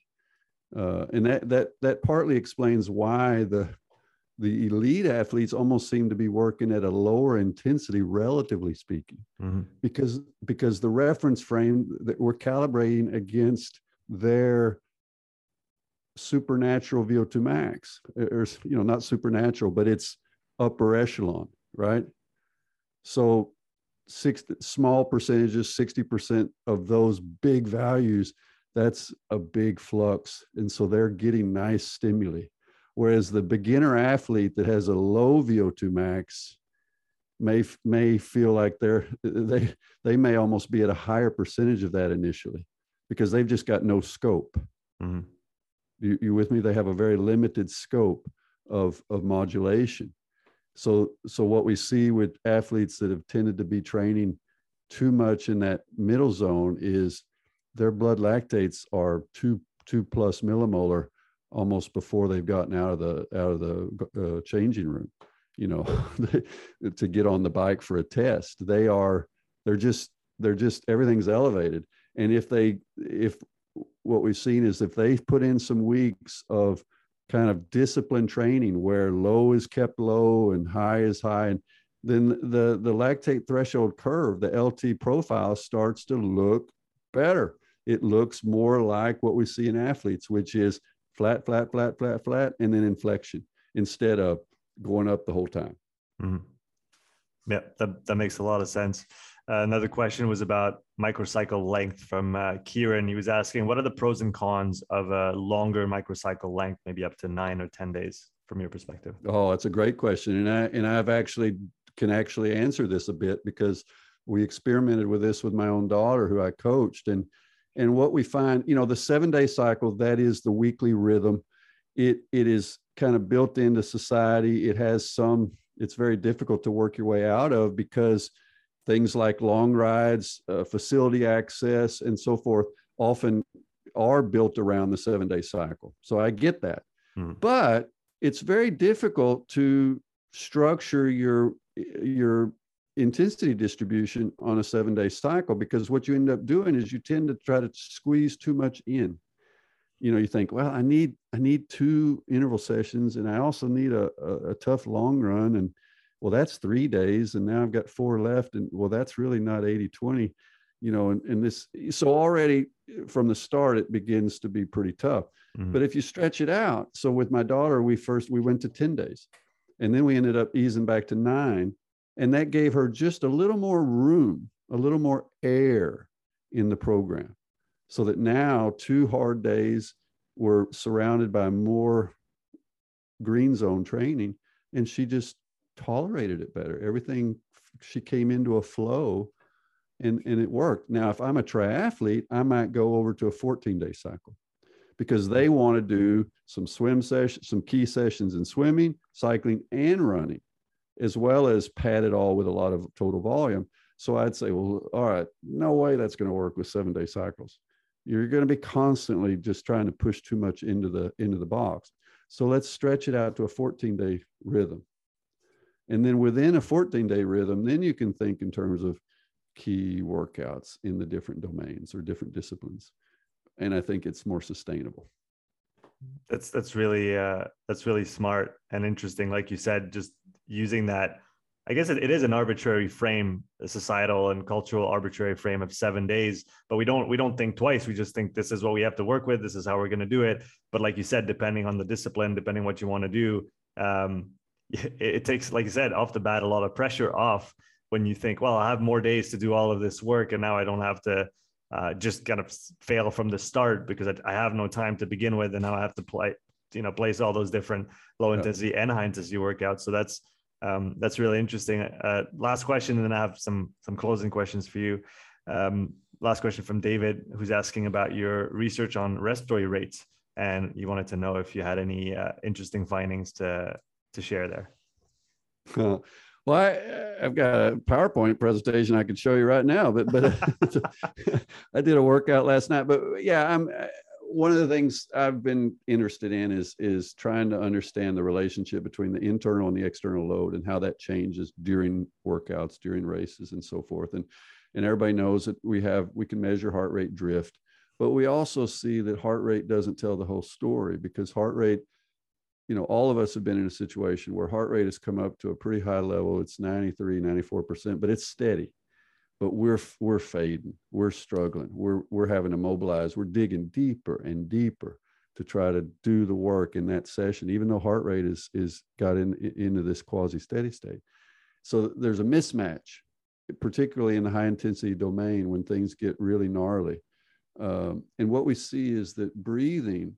S1: uh, and that that that partly explains why the the elite athletes almost seem to be working at a lower intensity relatively speaking mm-hmm. because because the reference frame that we're calibrating against their supernatural VO2 max, or you know, not supernatural, but it's upper echelon, right? So six small percentages, 60% of those big values, that's a big flux. And so they're getting nice stimuli. Whereas the beginner athlete that has a low VO2 max may may feel like they're *laughs* they they may almost be at a higher percentage of that initially because they've just got no scope. Mm-hmm. You, you with me? They have a very limited scope of, of modulation. So, so what we see with athletes that have tended to be training too much in that middle zone is their blood lactates are two two plus millimolar almost before they've gotten out of the out of the uh, changing room you know *laughs* to get on the bike for a test. They are they're just they're just everything's elevated. And if they if what we've seen is if they put in some weeks of kind of discipline training where low is kept low and high is high. And then the the lactate threshold curve the lt profile starts to look better. It looks more like what we see in athletes which is flat flat flat flat flat and then inflection instead of going up the whole time. Mm-hmm.
S2: yeah that, that makes a lot of sense uh, another question was about microcycle length from uh, Kieran. He was asking, what are the pros and cons of a longer microcycle length, maybe up to nine or 10 days from your perspective?
S1: Oh, that's a great question. And I, and I've actually can actually answer this a bit because we experimented with this with my own daughter who I coached. And, and what we find, you know, the seven day cycle, that is the weekly rhythm. It, it is kind of built into society. It has some, it's very difficult to work your way out of because things like long rides, uh, facility access, and so forth often are built around the seven day cycle. So I get that. Hmm. But it's very difficult to structure your your intensity distribution on a seven day cycle because what you end up doing is you tend to try to squeeze too much in you know you think well i need i need two interval sessions and i also need a, a, a tough long run and well that's three days and now i've got four left and well that's really not 80 20 you know and, and this so already eh, from the start it begins to be pretty tough mm-hmm. but if you stretch it out so with my daughter we first we went to 10 days and then we ended up easing back to nine and that gave her just a little more room a little more air in the program so that now two hard days were surrounded by more green zone training and she just tolerated it better. Everything she came into a flow and, and it worked. Now, if I'm a triathlete, I might go over to a 14 day cycle because they want to do some swim sessions, some key sessions in swimming, cycling, and running, as well as pad it all with a lot of total volume. So I'd say, well, all right, no way that's going to work with seven day cycles. you're going to be constantly just trying to push too much into the into the box so let's stretch it out to a 14 day rhythm and then within a 14 day rhythm then you can think in terms of key workouts in the different domains or different disciplines and i think it's more sustainable
S2: that's that's really uh that's really smart and interesting like you said just using that I guess it, it is an arbitrary frame, a societal and cultural arbitrary frame of seven days. But we don't we don't think twice. We just think this is what we have to work with. This is how we're going to do it. But like you said, depending on the discipline, depending what you want to do, um, *laughs* it, takes, like I said, off the bat, a lot of pressure off when you think, well, I have more days to do all of this work, and now I don't have to uh, just kind of fail from the start because I, I, have no time to begin with, and now I have to play, you know, place all those different low intensity and high intensity workouts. So that's um, that's really interesting. Uh, last question, and then I have some some closing questions for you. Um, last question from David, who's asking about your research on respiratory rates, and you wanted to know if you had any uh, interesting findings to to share there.
S1: Uh, well, I, have got a PowerPoint presentation I could show you right now, but but *laughs* *laughs* I did a workout last night. But yeah, I'm one of the things I've been interested in is is trying to understand the relationship between the internal and the external load and how that changes during workouts, during races, and so forth. And and everybody knows that we have we can measure heart rate drift, but we also see that heart rate doesn't tell the whole story because heart rate, you know, all of us have been in a situation where heart rate has come up to a pretty high level. It's 93, 94%, but it's steady. But we're we're fading. We're struggling. We're we're having to mobilize. We're digging deeper and deeper to try to do the work in that session even though heart rate is is got in into this quasi steady state. So there's a mismatch particularly in the high intensity domain when things get really gnarly. Um, and what we see is that breathing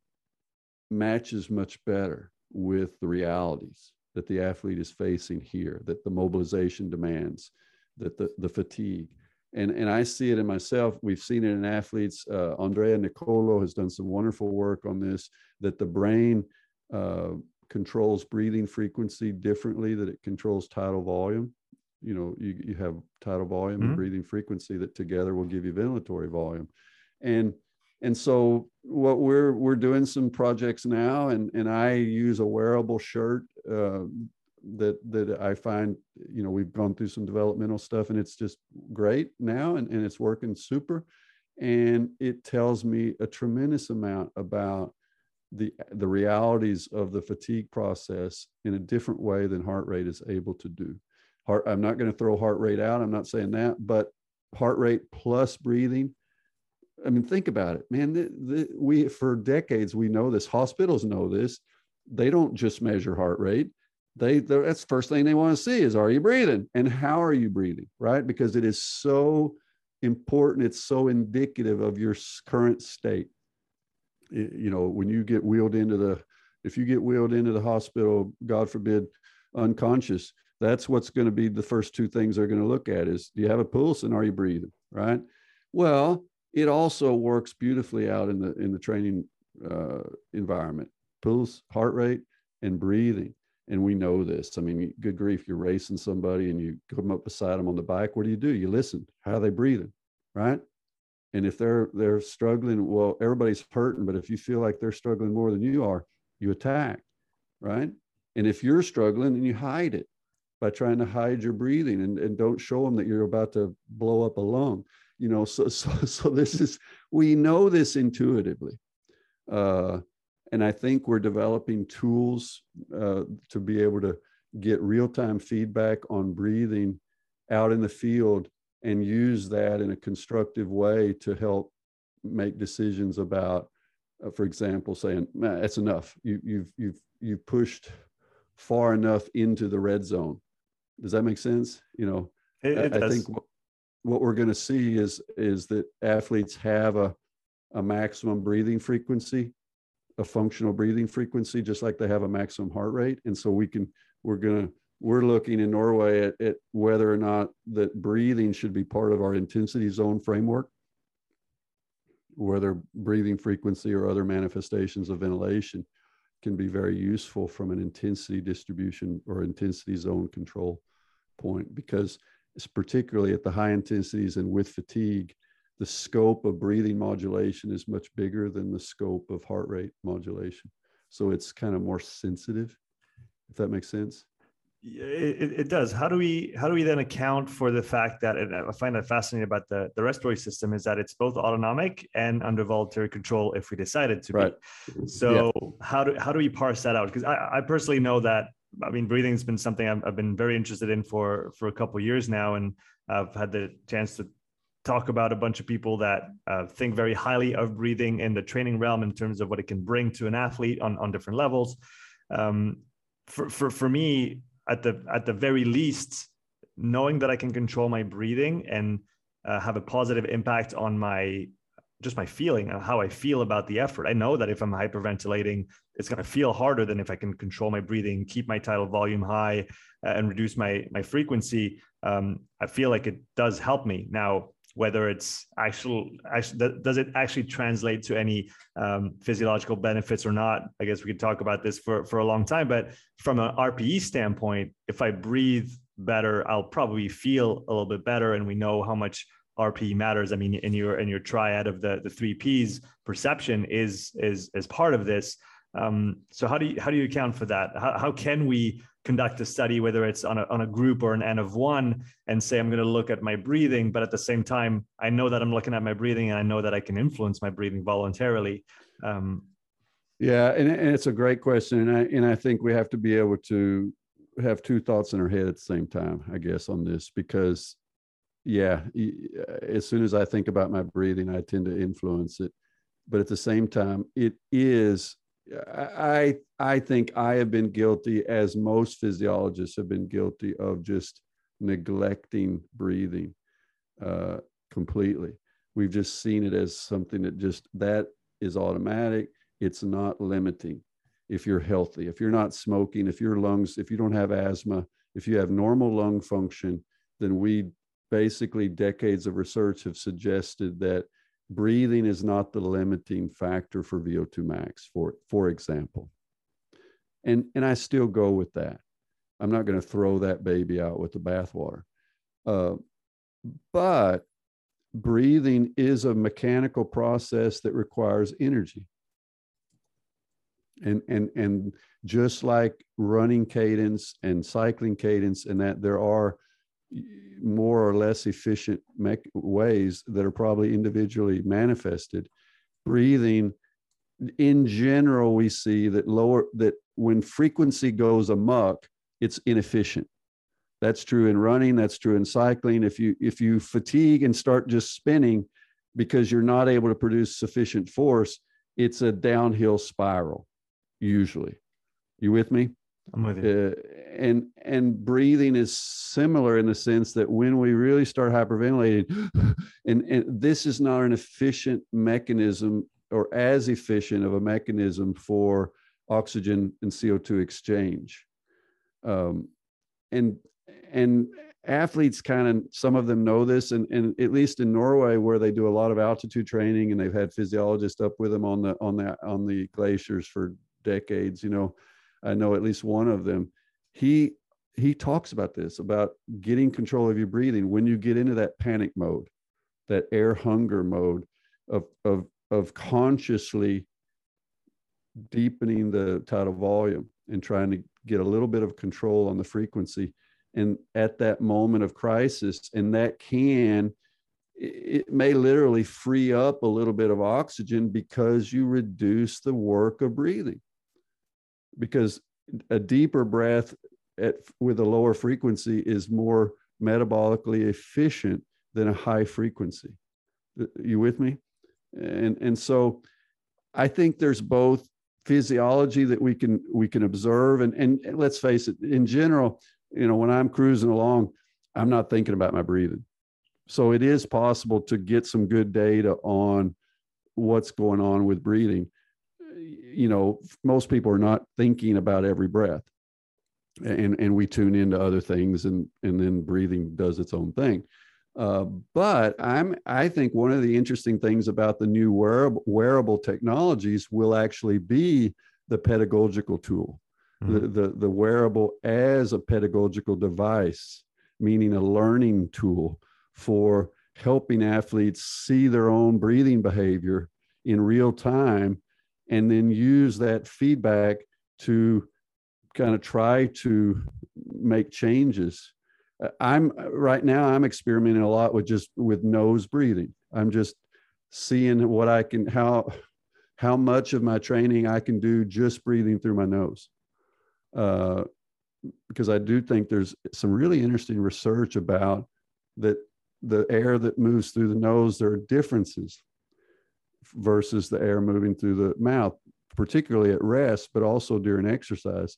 S1: matches much better with the realities that the athlete is facing here that the mobilization demands that the, the fatigue. And, and I see it in myself. We've seen it in athletes. Uh, Andrea Nicolo has done some wonderful work on this, that the brain uh, controls breathing frequency differently, that it controls tidal volume. You know, you, you have tidal volume mm-hmm. and breathing frequency that together will give you ventilatory volume. And and so what we're we're doing some projects now and and i use a wearable shirt uh, that that I find, you know, we've gone through some developmental stuff and it's just great now and, and it's working super. And it tells me a tremendous amount about the the realities of the fatigue process in a different way than heart rate is able to do. Heart, I'm not going to throw heart rate out. I'm not saying that, but heart rate plus breathing. I mean, think about it, man. The, the, we for decades we know this. Hospitals know this. They don't just measure heart rate they that's the first thing they want to see is are you breathing and how are you breathing right because it is so important it's so indicative of your current state you know when you get wheeled into the if you get wheeled into the hospital god forbid unconscious that's what's going to be the first two things they're going to look at is do you have a pulse and are you breathing right well it also works beautifully out in the in the training uh, environment pulse heart rate and breathing and we know this. I mean, good grief, you're racing somebody and you come up beside them on the bike. What do you do? You listen. How are they breathing? Right. And if they're they're struggling, well, everybody's hurting, but if you feel like they're struggling more than you are, you attack. Right. And if you're struggling, then you hide it by trying to hide your breathing and, and don't show them that you're about to blow up a lung. You know, so *laughs* so so this is we know this intuitively. Uh, and I think we're developing tools uh, to be able to get real time feedback on breathing out in the field and use that in a constructive way to help make decisions about, uh, for example, saying, that's enough. You, you've, you've, you've pushed far enough into the red zone. Does that make sense? You know,
S2: it, it
S1: I, I think what, we're going to see is, is that athletes have a, a maximum breathing frequency a functional breathing frequency, just like they have a maximum heart rate. And so we can, we're going to, we're looking in Norway at, at whether or not that breathing should be part of our intensity zone framework, whether breathing frequency or other manifestations of ventilation can be very useful from an intensity distribution or intensity zone control point because particularly at the high intensities and with fatigue the scope of breathing modulation is much bigger than the scope of heart rate modulation. So it's kind of more sensitive, if that makes sense.
S2: It, it does. How do we how do we then account for the fact that and I find that fascinating about the the respiratory system is that it's both autonomic and under voluntary control if we decided to right. be. So yeah. how do how do we parse that out? Because I, I personally know that I mean breathing has been something I've, I've been very interested in for for a couple years now, and I've had the chance to talk about a bunch of people that uh, think very highly of breathing in the training realm in terms of what it can bring to an athlete on on different levels. Um, for for for me at the at the very least knowing that i can control my breathing and uh, have a positive impact on my just my feeling and how i feel about the effort. I know that if i'm hyperventilating it's going to feel harder than if i can control my breathing keep my tidal volume high uh, and reduce my my frequency. Um, i feel like it does help me. Now whether it's actual, actually does it actually translate to any um, physiological benefits or not? I guess we could talk about this for, for a long time but from an rpe standpoint if i breathe better i'll probably feel a little bit better and we know how much rpe matters i mean in your in your triad of the the three p's perception is is is part of this um, so how do you how do you account for that how, how can we conduct a study, whether it's on a, on a group or an N of one, and say, I'm going to look at my breathing. But at the same time, I know that I'm looking at my breathing and I know that I can influence my breathing voluntarily. Um,
S1: yeah, and, and it's a great question. And I, and I think we have to be able to have two thoughts in our head at the same time, I guess, on this, because yeah, as soon as I think about my breathing, I tend to influence it. But at the same time, it is I I think I have been guilty, as most physiologists have been guilty of just neglecting breathing uh, completely. We've just seen it as something that just that is automatic. It's not limiting. If you're healthy, if you're not smoking, if your lungs, if you don't have asthma, if you have normal lung function, then we basically decades of research have suggested that breathing is not the limiting factor for VO2 max, for, for example. And, and I still go with that. I'm not going to throw that baby out with the bathwater. Uh, but breathing is a mechanical process that requires energy. And, and, and just like running cadence and cycling cadence, and that there are more or less efficient ways that are probably individually manifested. Breathing, in general, we see that lower that when frequency goes amuck, it's inefficient. That's true in running. That's true in cycling. If you if you fatigue and start just spinning because you're not able to produce sufficient force, it's a downhill spiral. Usually, you with me?
S2: I'm with you.
S1: Uh, and and breathing is similar in the sense that when we really start hyperventilating, *gasps* and, and this is not an efficient mechanism or as efficient of a mechanism for oxygen and CO2 exchange. Um, and and athletes kind of some of them know this and, and at least in norway where they do a lot of altitude training and they've had physiologists up with them on the on the on the glaciers for decades you know I know at least one of them. He he talks about this about getting control of your breathing when you get into that panic mode, that air hunger mode of of of consciously deepening the tidal volume and trying to get a little bit of control on the frequency and at that moment of crisis and that can it may literally free up a little bit of oxygen because you reduce the work of breathing because a deeper breath at, with a lower frequency is more metabolically efficient than a high frequency. You with me? And and so I think there's both physiology that we can we can observe and and let's face it in general you know when i'm cruising along i'm not thinking about my breathing so it is possible to get some good data on what's going on with breathing you know, most people are not thinking about every breath. And, and we tune into other things and, and then breathing does its own thing. Uh, but I'm, I think one of the interesting things about the new wearable, wearable technologies will actually be the pedagogical tool, mm-hmm. the, the, the wearable as a pedagogical device, meaning a learning tool for helping athletes see their own breathing behavior in real time and then use that feedback to kind of try to make changes. Uh, i'm right now i'm experimenting a lot with just with nose breathing. I'm just seeing what i can how how much of my training i can do just breathing through my nose. Uh, because i do think there's some really interesting research about that the air that moves through the nose there are differences versus the air moving through the mouth particularly at rest but also during exercise.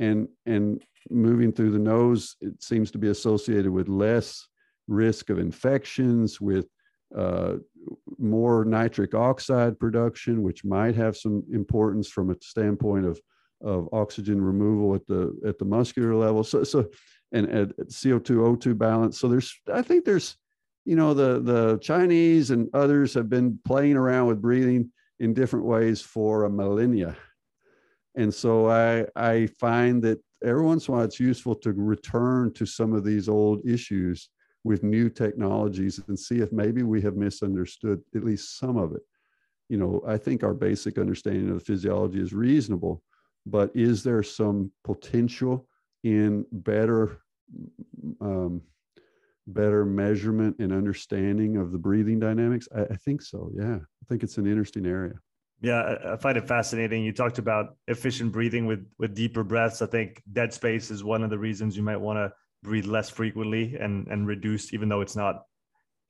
S1: And and moving through the nose it seems to be associated with less risk of infections with uh, more nitric oxide production which might have some importance from a standpoint of of oxygen removal at the at the muscular level. So so and at co2 o2 balance. So there's i think there's you know the the chinese and others have been playing around with breathing in different ways for a millennia and so I, I find that every once in a while it's useful to return to some of these old issues with new technologies and see if maybe we have misunderstood at least some of it. You know, I think our basic understanding of the physiology is reasonable, but is there some potential in better um, better measurement and understanding of the breathing dynamics? I, I think so. Yeah, I think it's an interesting area.
S2: Yeah, I find it fascinating. You talked about efficient breathing with with deeper breaths. I think dead space is one of the reasons you might want to breathe less frequently and and reduce, even though it's not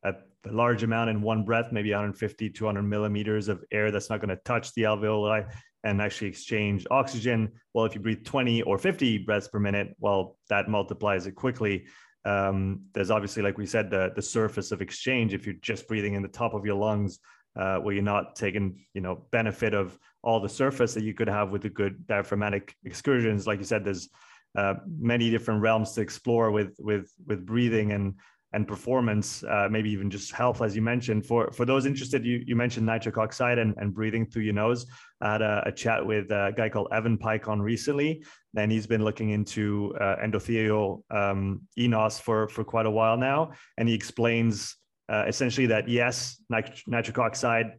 S2: a large amount in one breath, maybe 150, 200 millimeters of air that's not going to touch the alveoli and actually exchange oxygen. Well, if you breathe 20 or 50 breaths per minute, well, that multiplies it quickly. Um, there's obviously, like we said, the the surface of exchange. If you're just breathing in the top of your lungs, uh, where you're not taking you know benefit of all the surface that you could have with the good diaphragmatic excursions like you said there's uh, many different realms to explore with with with breathing and and performance uh, maybe even just health as you mentioned. For for those interested you, you mentioned nitric oxide and, and breathing through your nose. I had a, a chat with a guy called evan peikon recently and he's been looking into uh, endothelial um, enos for for quite a while now. And he explains uh, essentially that yes, nit- nitric oxide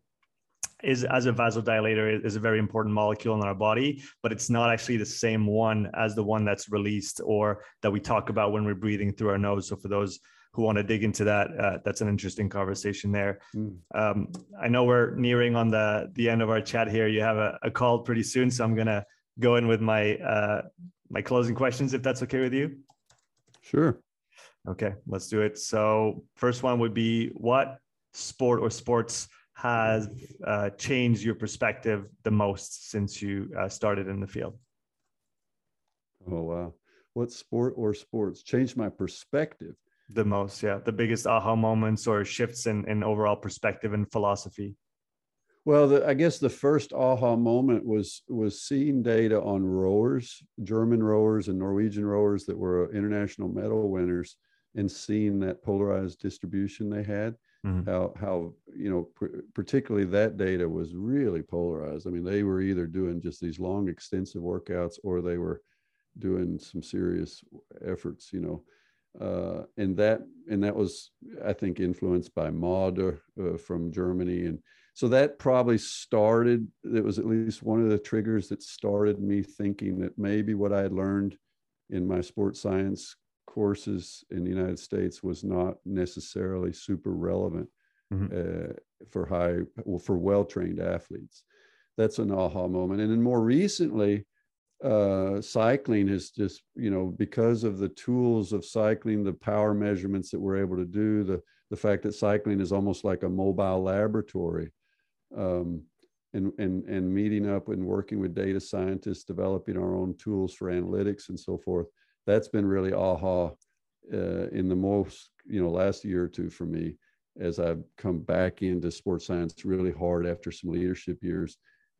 S2: is as a vasodilator is a very important molecule in our body, but it's not actually the same one as the one that's released or that we talk about when we're breathing through our nose. So for those who want to dig into that, uh, that's an interesting conversation there. Mm. Um, I know we're nearing on the the end of our chat here. You have a, a call pretty soon, so I'm gonna go in with my uh, my closing questions if that's okay with you.
S1: Sure.
S2: Okay, let's do it. So, first one would be what sport or sports has uh, changed your perspective the most since you uh, started in the field?
S1: Oh, wow. What sport or sports changed my perspective?
S2: The most, yeah. The biggest aha moments or shifts in, in overall perspective and philosophy.
S1: Well, the, I guess the first aha moment was was seeing data on rowers, German rowers and Norwegian rowers that were international medal winners, and seeing that polarized distribution they had mm-hmm. how how you know pr- particularly that data was really polarized i mean they were either doing just these long extensive workouts or they were doing some serious efforts you know uh, and that and that was i think influenced by Mader uh, from germany and so that probably started it was at least one of the triggers that started me thinking that maybe what i had learned in my sports science courses in the United States was not necessarily super relevant mm-hmm. uh, for high, well, for well trained athletes. That's an aha moment. And then more recently, uh, cycling has just, you know, because of the tools of cycling, the power measurements that we're able to do, the, the fact that cycling is almost like a mobile laboratory. Um, and, and, and meeting up and working with data scientists, developing our own tools for analytics and so forth that's been really aha uh, in the most you know last year or two for me as I've come back into sports science really hard after some leadership years.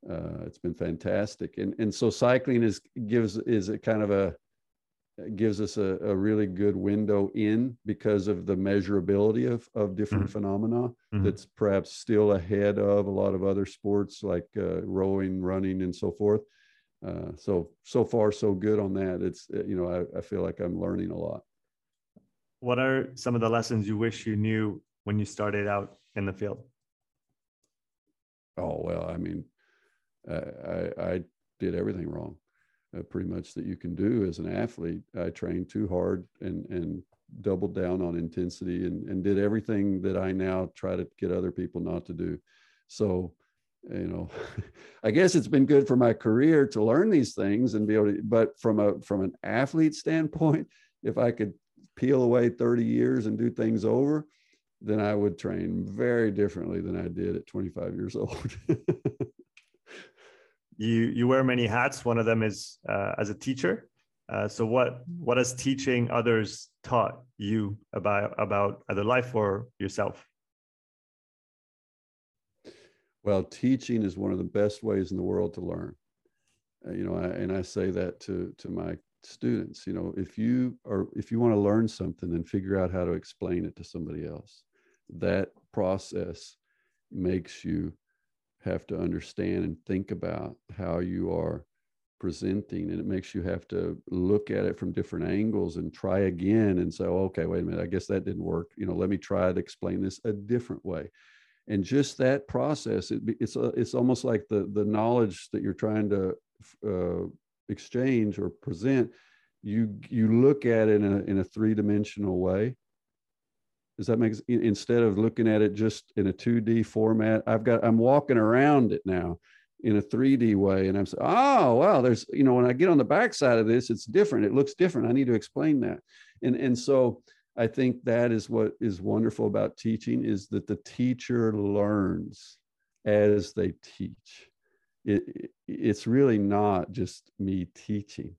S1: Uh, it's been fantastic, and and so cycling is gives is a kind of a gives us a, a really good window in because of the measurability of of different mm-hmm. phenomena mm-hmm. that's perhaps still ahead of a lot of other sports like uh, rowing, running, and so forth. Uh, so so far so good on that it's uh, you know I, I feel like i'm learning a lot
S2: what are some of the lessons you wish you knew when you started out in the field?
S1: Oh well, I mean, I, I did everything wrong, uh, pretty much that you can do as an athlete. I trained too hard and and doubled down on intensity and and did everything that I now try to get other people not to do. So, you know, *laughs* I guess it's been good for my career to learn these things and be able to. But from a from an athlete standpoint, if I could peel away 30 years and do things over, then I would train very differently than I did at 25 years old. *laughs*
S2: you you wear many hats. One of them is uh, as a teacher. Uh, so what what has teaching others taught you about about either life or yourself?
S1: Well, teaching is one of the best ways in the world to learn. Uh, you know, I, and I say that to to my students. You know, if you are if you want to learn something, then figure out how to explain it to somebody else. That process makes you have to understand and think about how you are presenting and it makes you have to look at it from different angles and try again and say okay wait a minute i guess that didn't work. You know let me try to explain this a different way. And just that process it, it's a, it's almost like the the knowledge that you're trying to uh, exchange or present you you look at it in a, in a three-dimensional way does that make instead of looking at it just in a 2D format, I've got I'm walking around it now in a 3D way, and I'm saying, oh wow, there's you know when I get on the backside of this, it's different. It looks different. I need to explain that, and and so I think that is what is wonderful about teaching is that the teacher learns as they teach. It, it's really not just me teaching.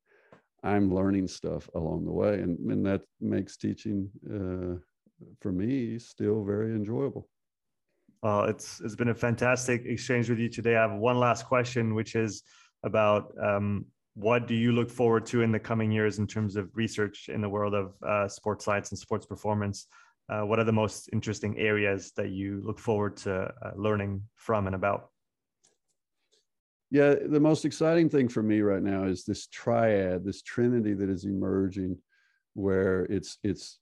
S1: I'm learning stuff along the way, and, and that makes teaching uh, for me still very enjoyable.
S2: Well, it's it's been a fantastic exchange with you today. I have one last question, which is about um, what do you look forward to in the coming years in terms of research in the world of uh, sports science and sports performance? Uh, what are the most interesting areas that you look forward to uh, learning from and about?
S1: Yeah, the most exciting thing for me right now is this triad, this trinity that is emerging, where it's it's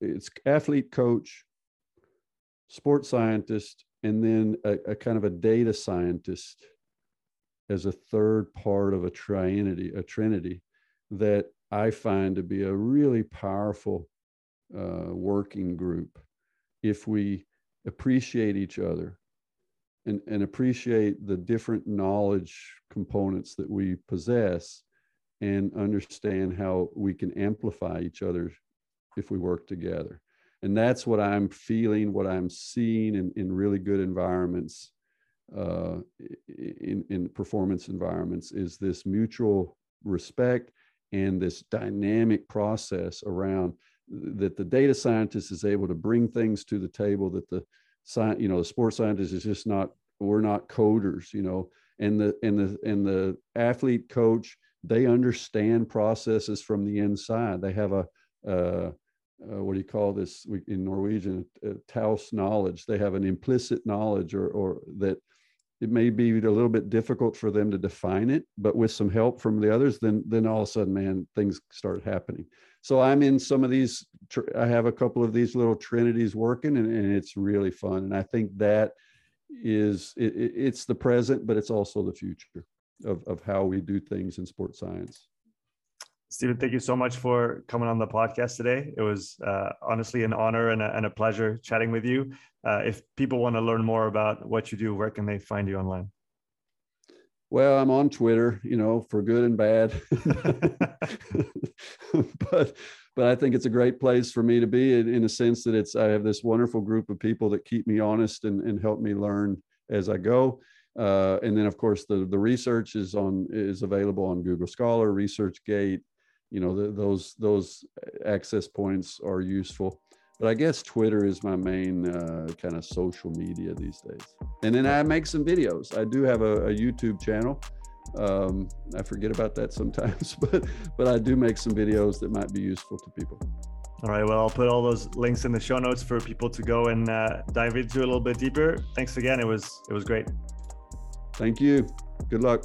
S1: it's athlete coach, sports scientist, and then a, a, kind of a data scientist as a third part of a trinity, a trinity that I find to be a really powerful uh, working group. If we appreciate each other and, and appreciate the different knowledge components that we possess and understand how we can amplify each other's if we work together. And that's what I'm feeling, what I'm seeing in, in really good environments, uh, in, in performance environments, is this mutual respect and this dynamic process around that the data scientist is able to bring things to the table that the science, you know, the sports scientist is just not, we're not coders, you know, and the and the and the athlete coach, they understand processes from the inside. They have a uh, uh, what do you call this in Norwegian? Uh, taus knowledge. They have an implicit knowledge, or or that it may be a little bit difficult for them to define it, but with some help from the others, then then all of a sudden, man, things start happening. So I'm in some of these. I have a couple of these little trinities working, and, and it's really fun. And I think that is it, it's the present, but it's also the future of of how we do things in sports science.
S2: Stephen, thank you so much for coming on the podcast today. It was uh, honestly an honor and a, and a, pleasure chatting with you. Uh, if people want to learn more about what you do, where can they find you online?
S1: Well, I'm on Twitter, you know, for good and bad. *laughs* but but I think it's a great place for me to be in, in a sense that it's I have this wonderful group of people that keep me honest and, and help me learn as I go. Uh, and then of course the the research is on is available on Google Scholar, ResearchGate, you know the, those those access points are useful. But i guess twitter is my main uh, kind of social media these days. And then i make some videos. I do have a, a youtube channel. Um, i forget about that sometimes *laughs* but but i do make some videos that might be useful to people.
S2: All right well i'll put all those links in the show notes for people to go and uh, dive into a little bit deeper. Thanks again. It was it was great.
S1: Thank you. Good luck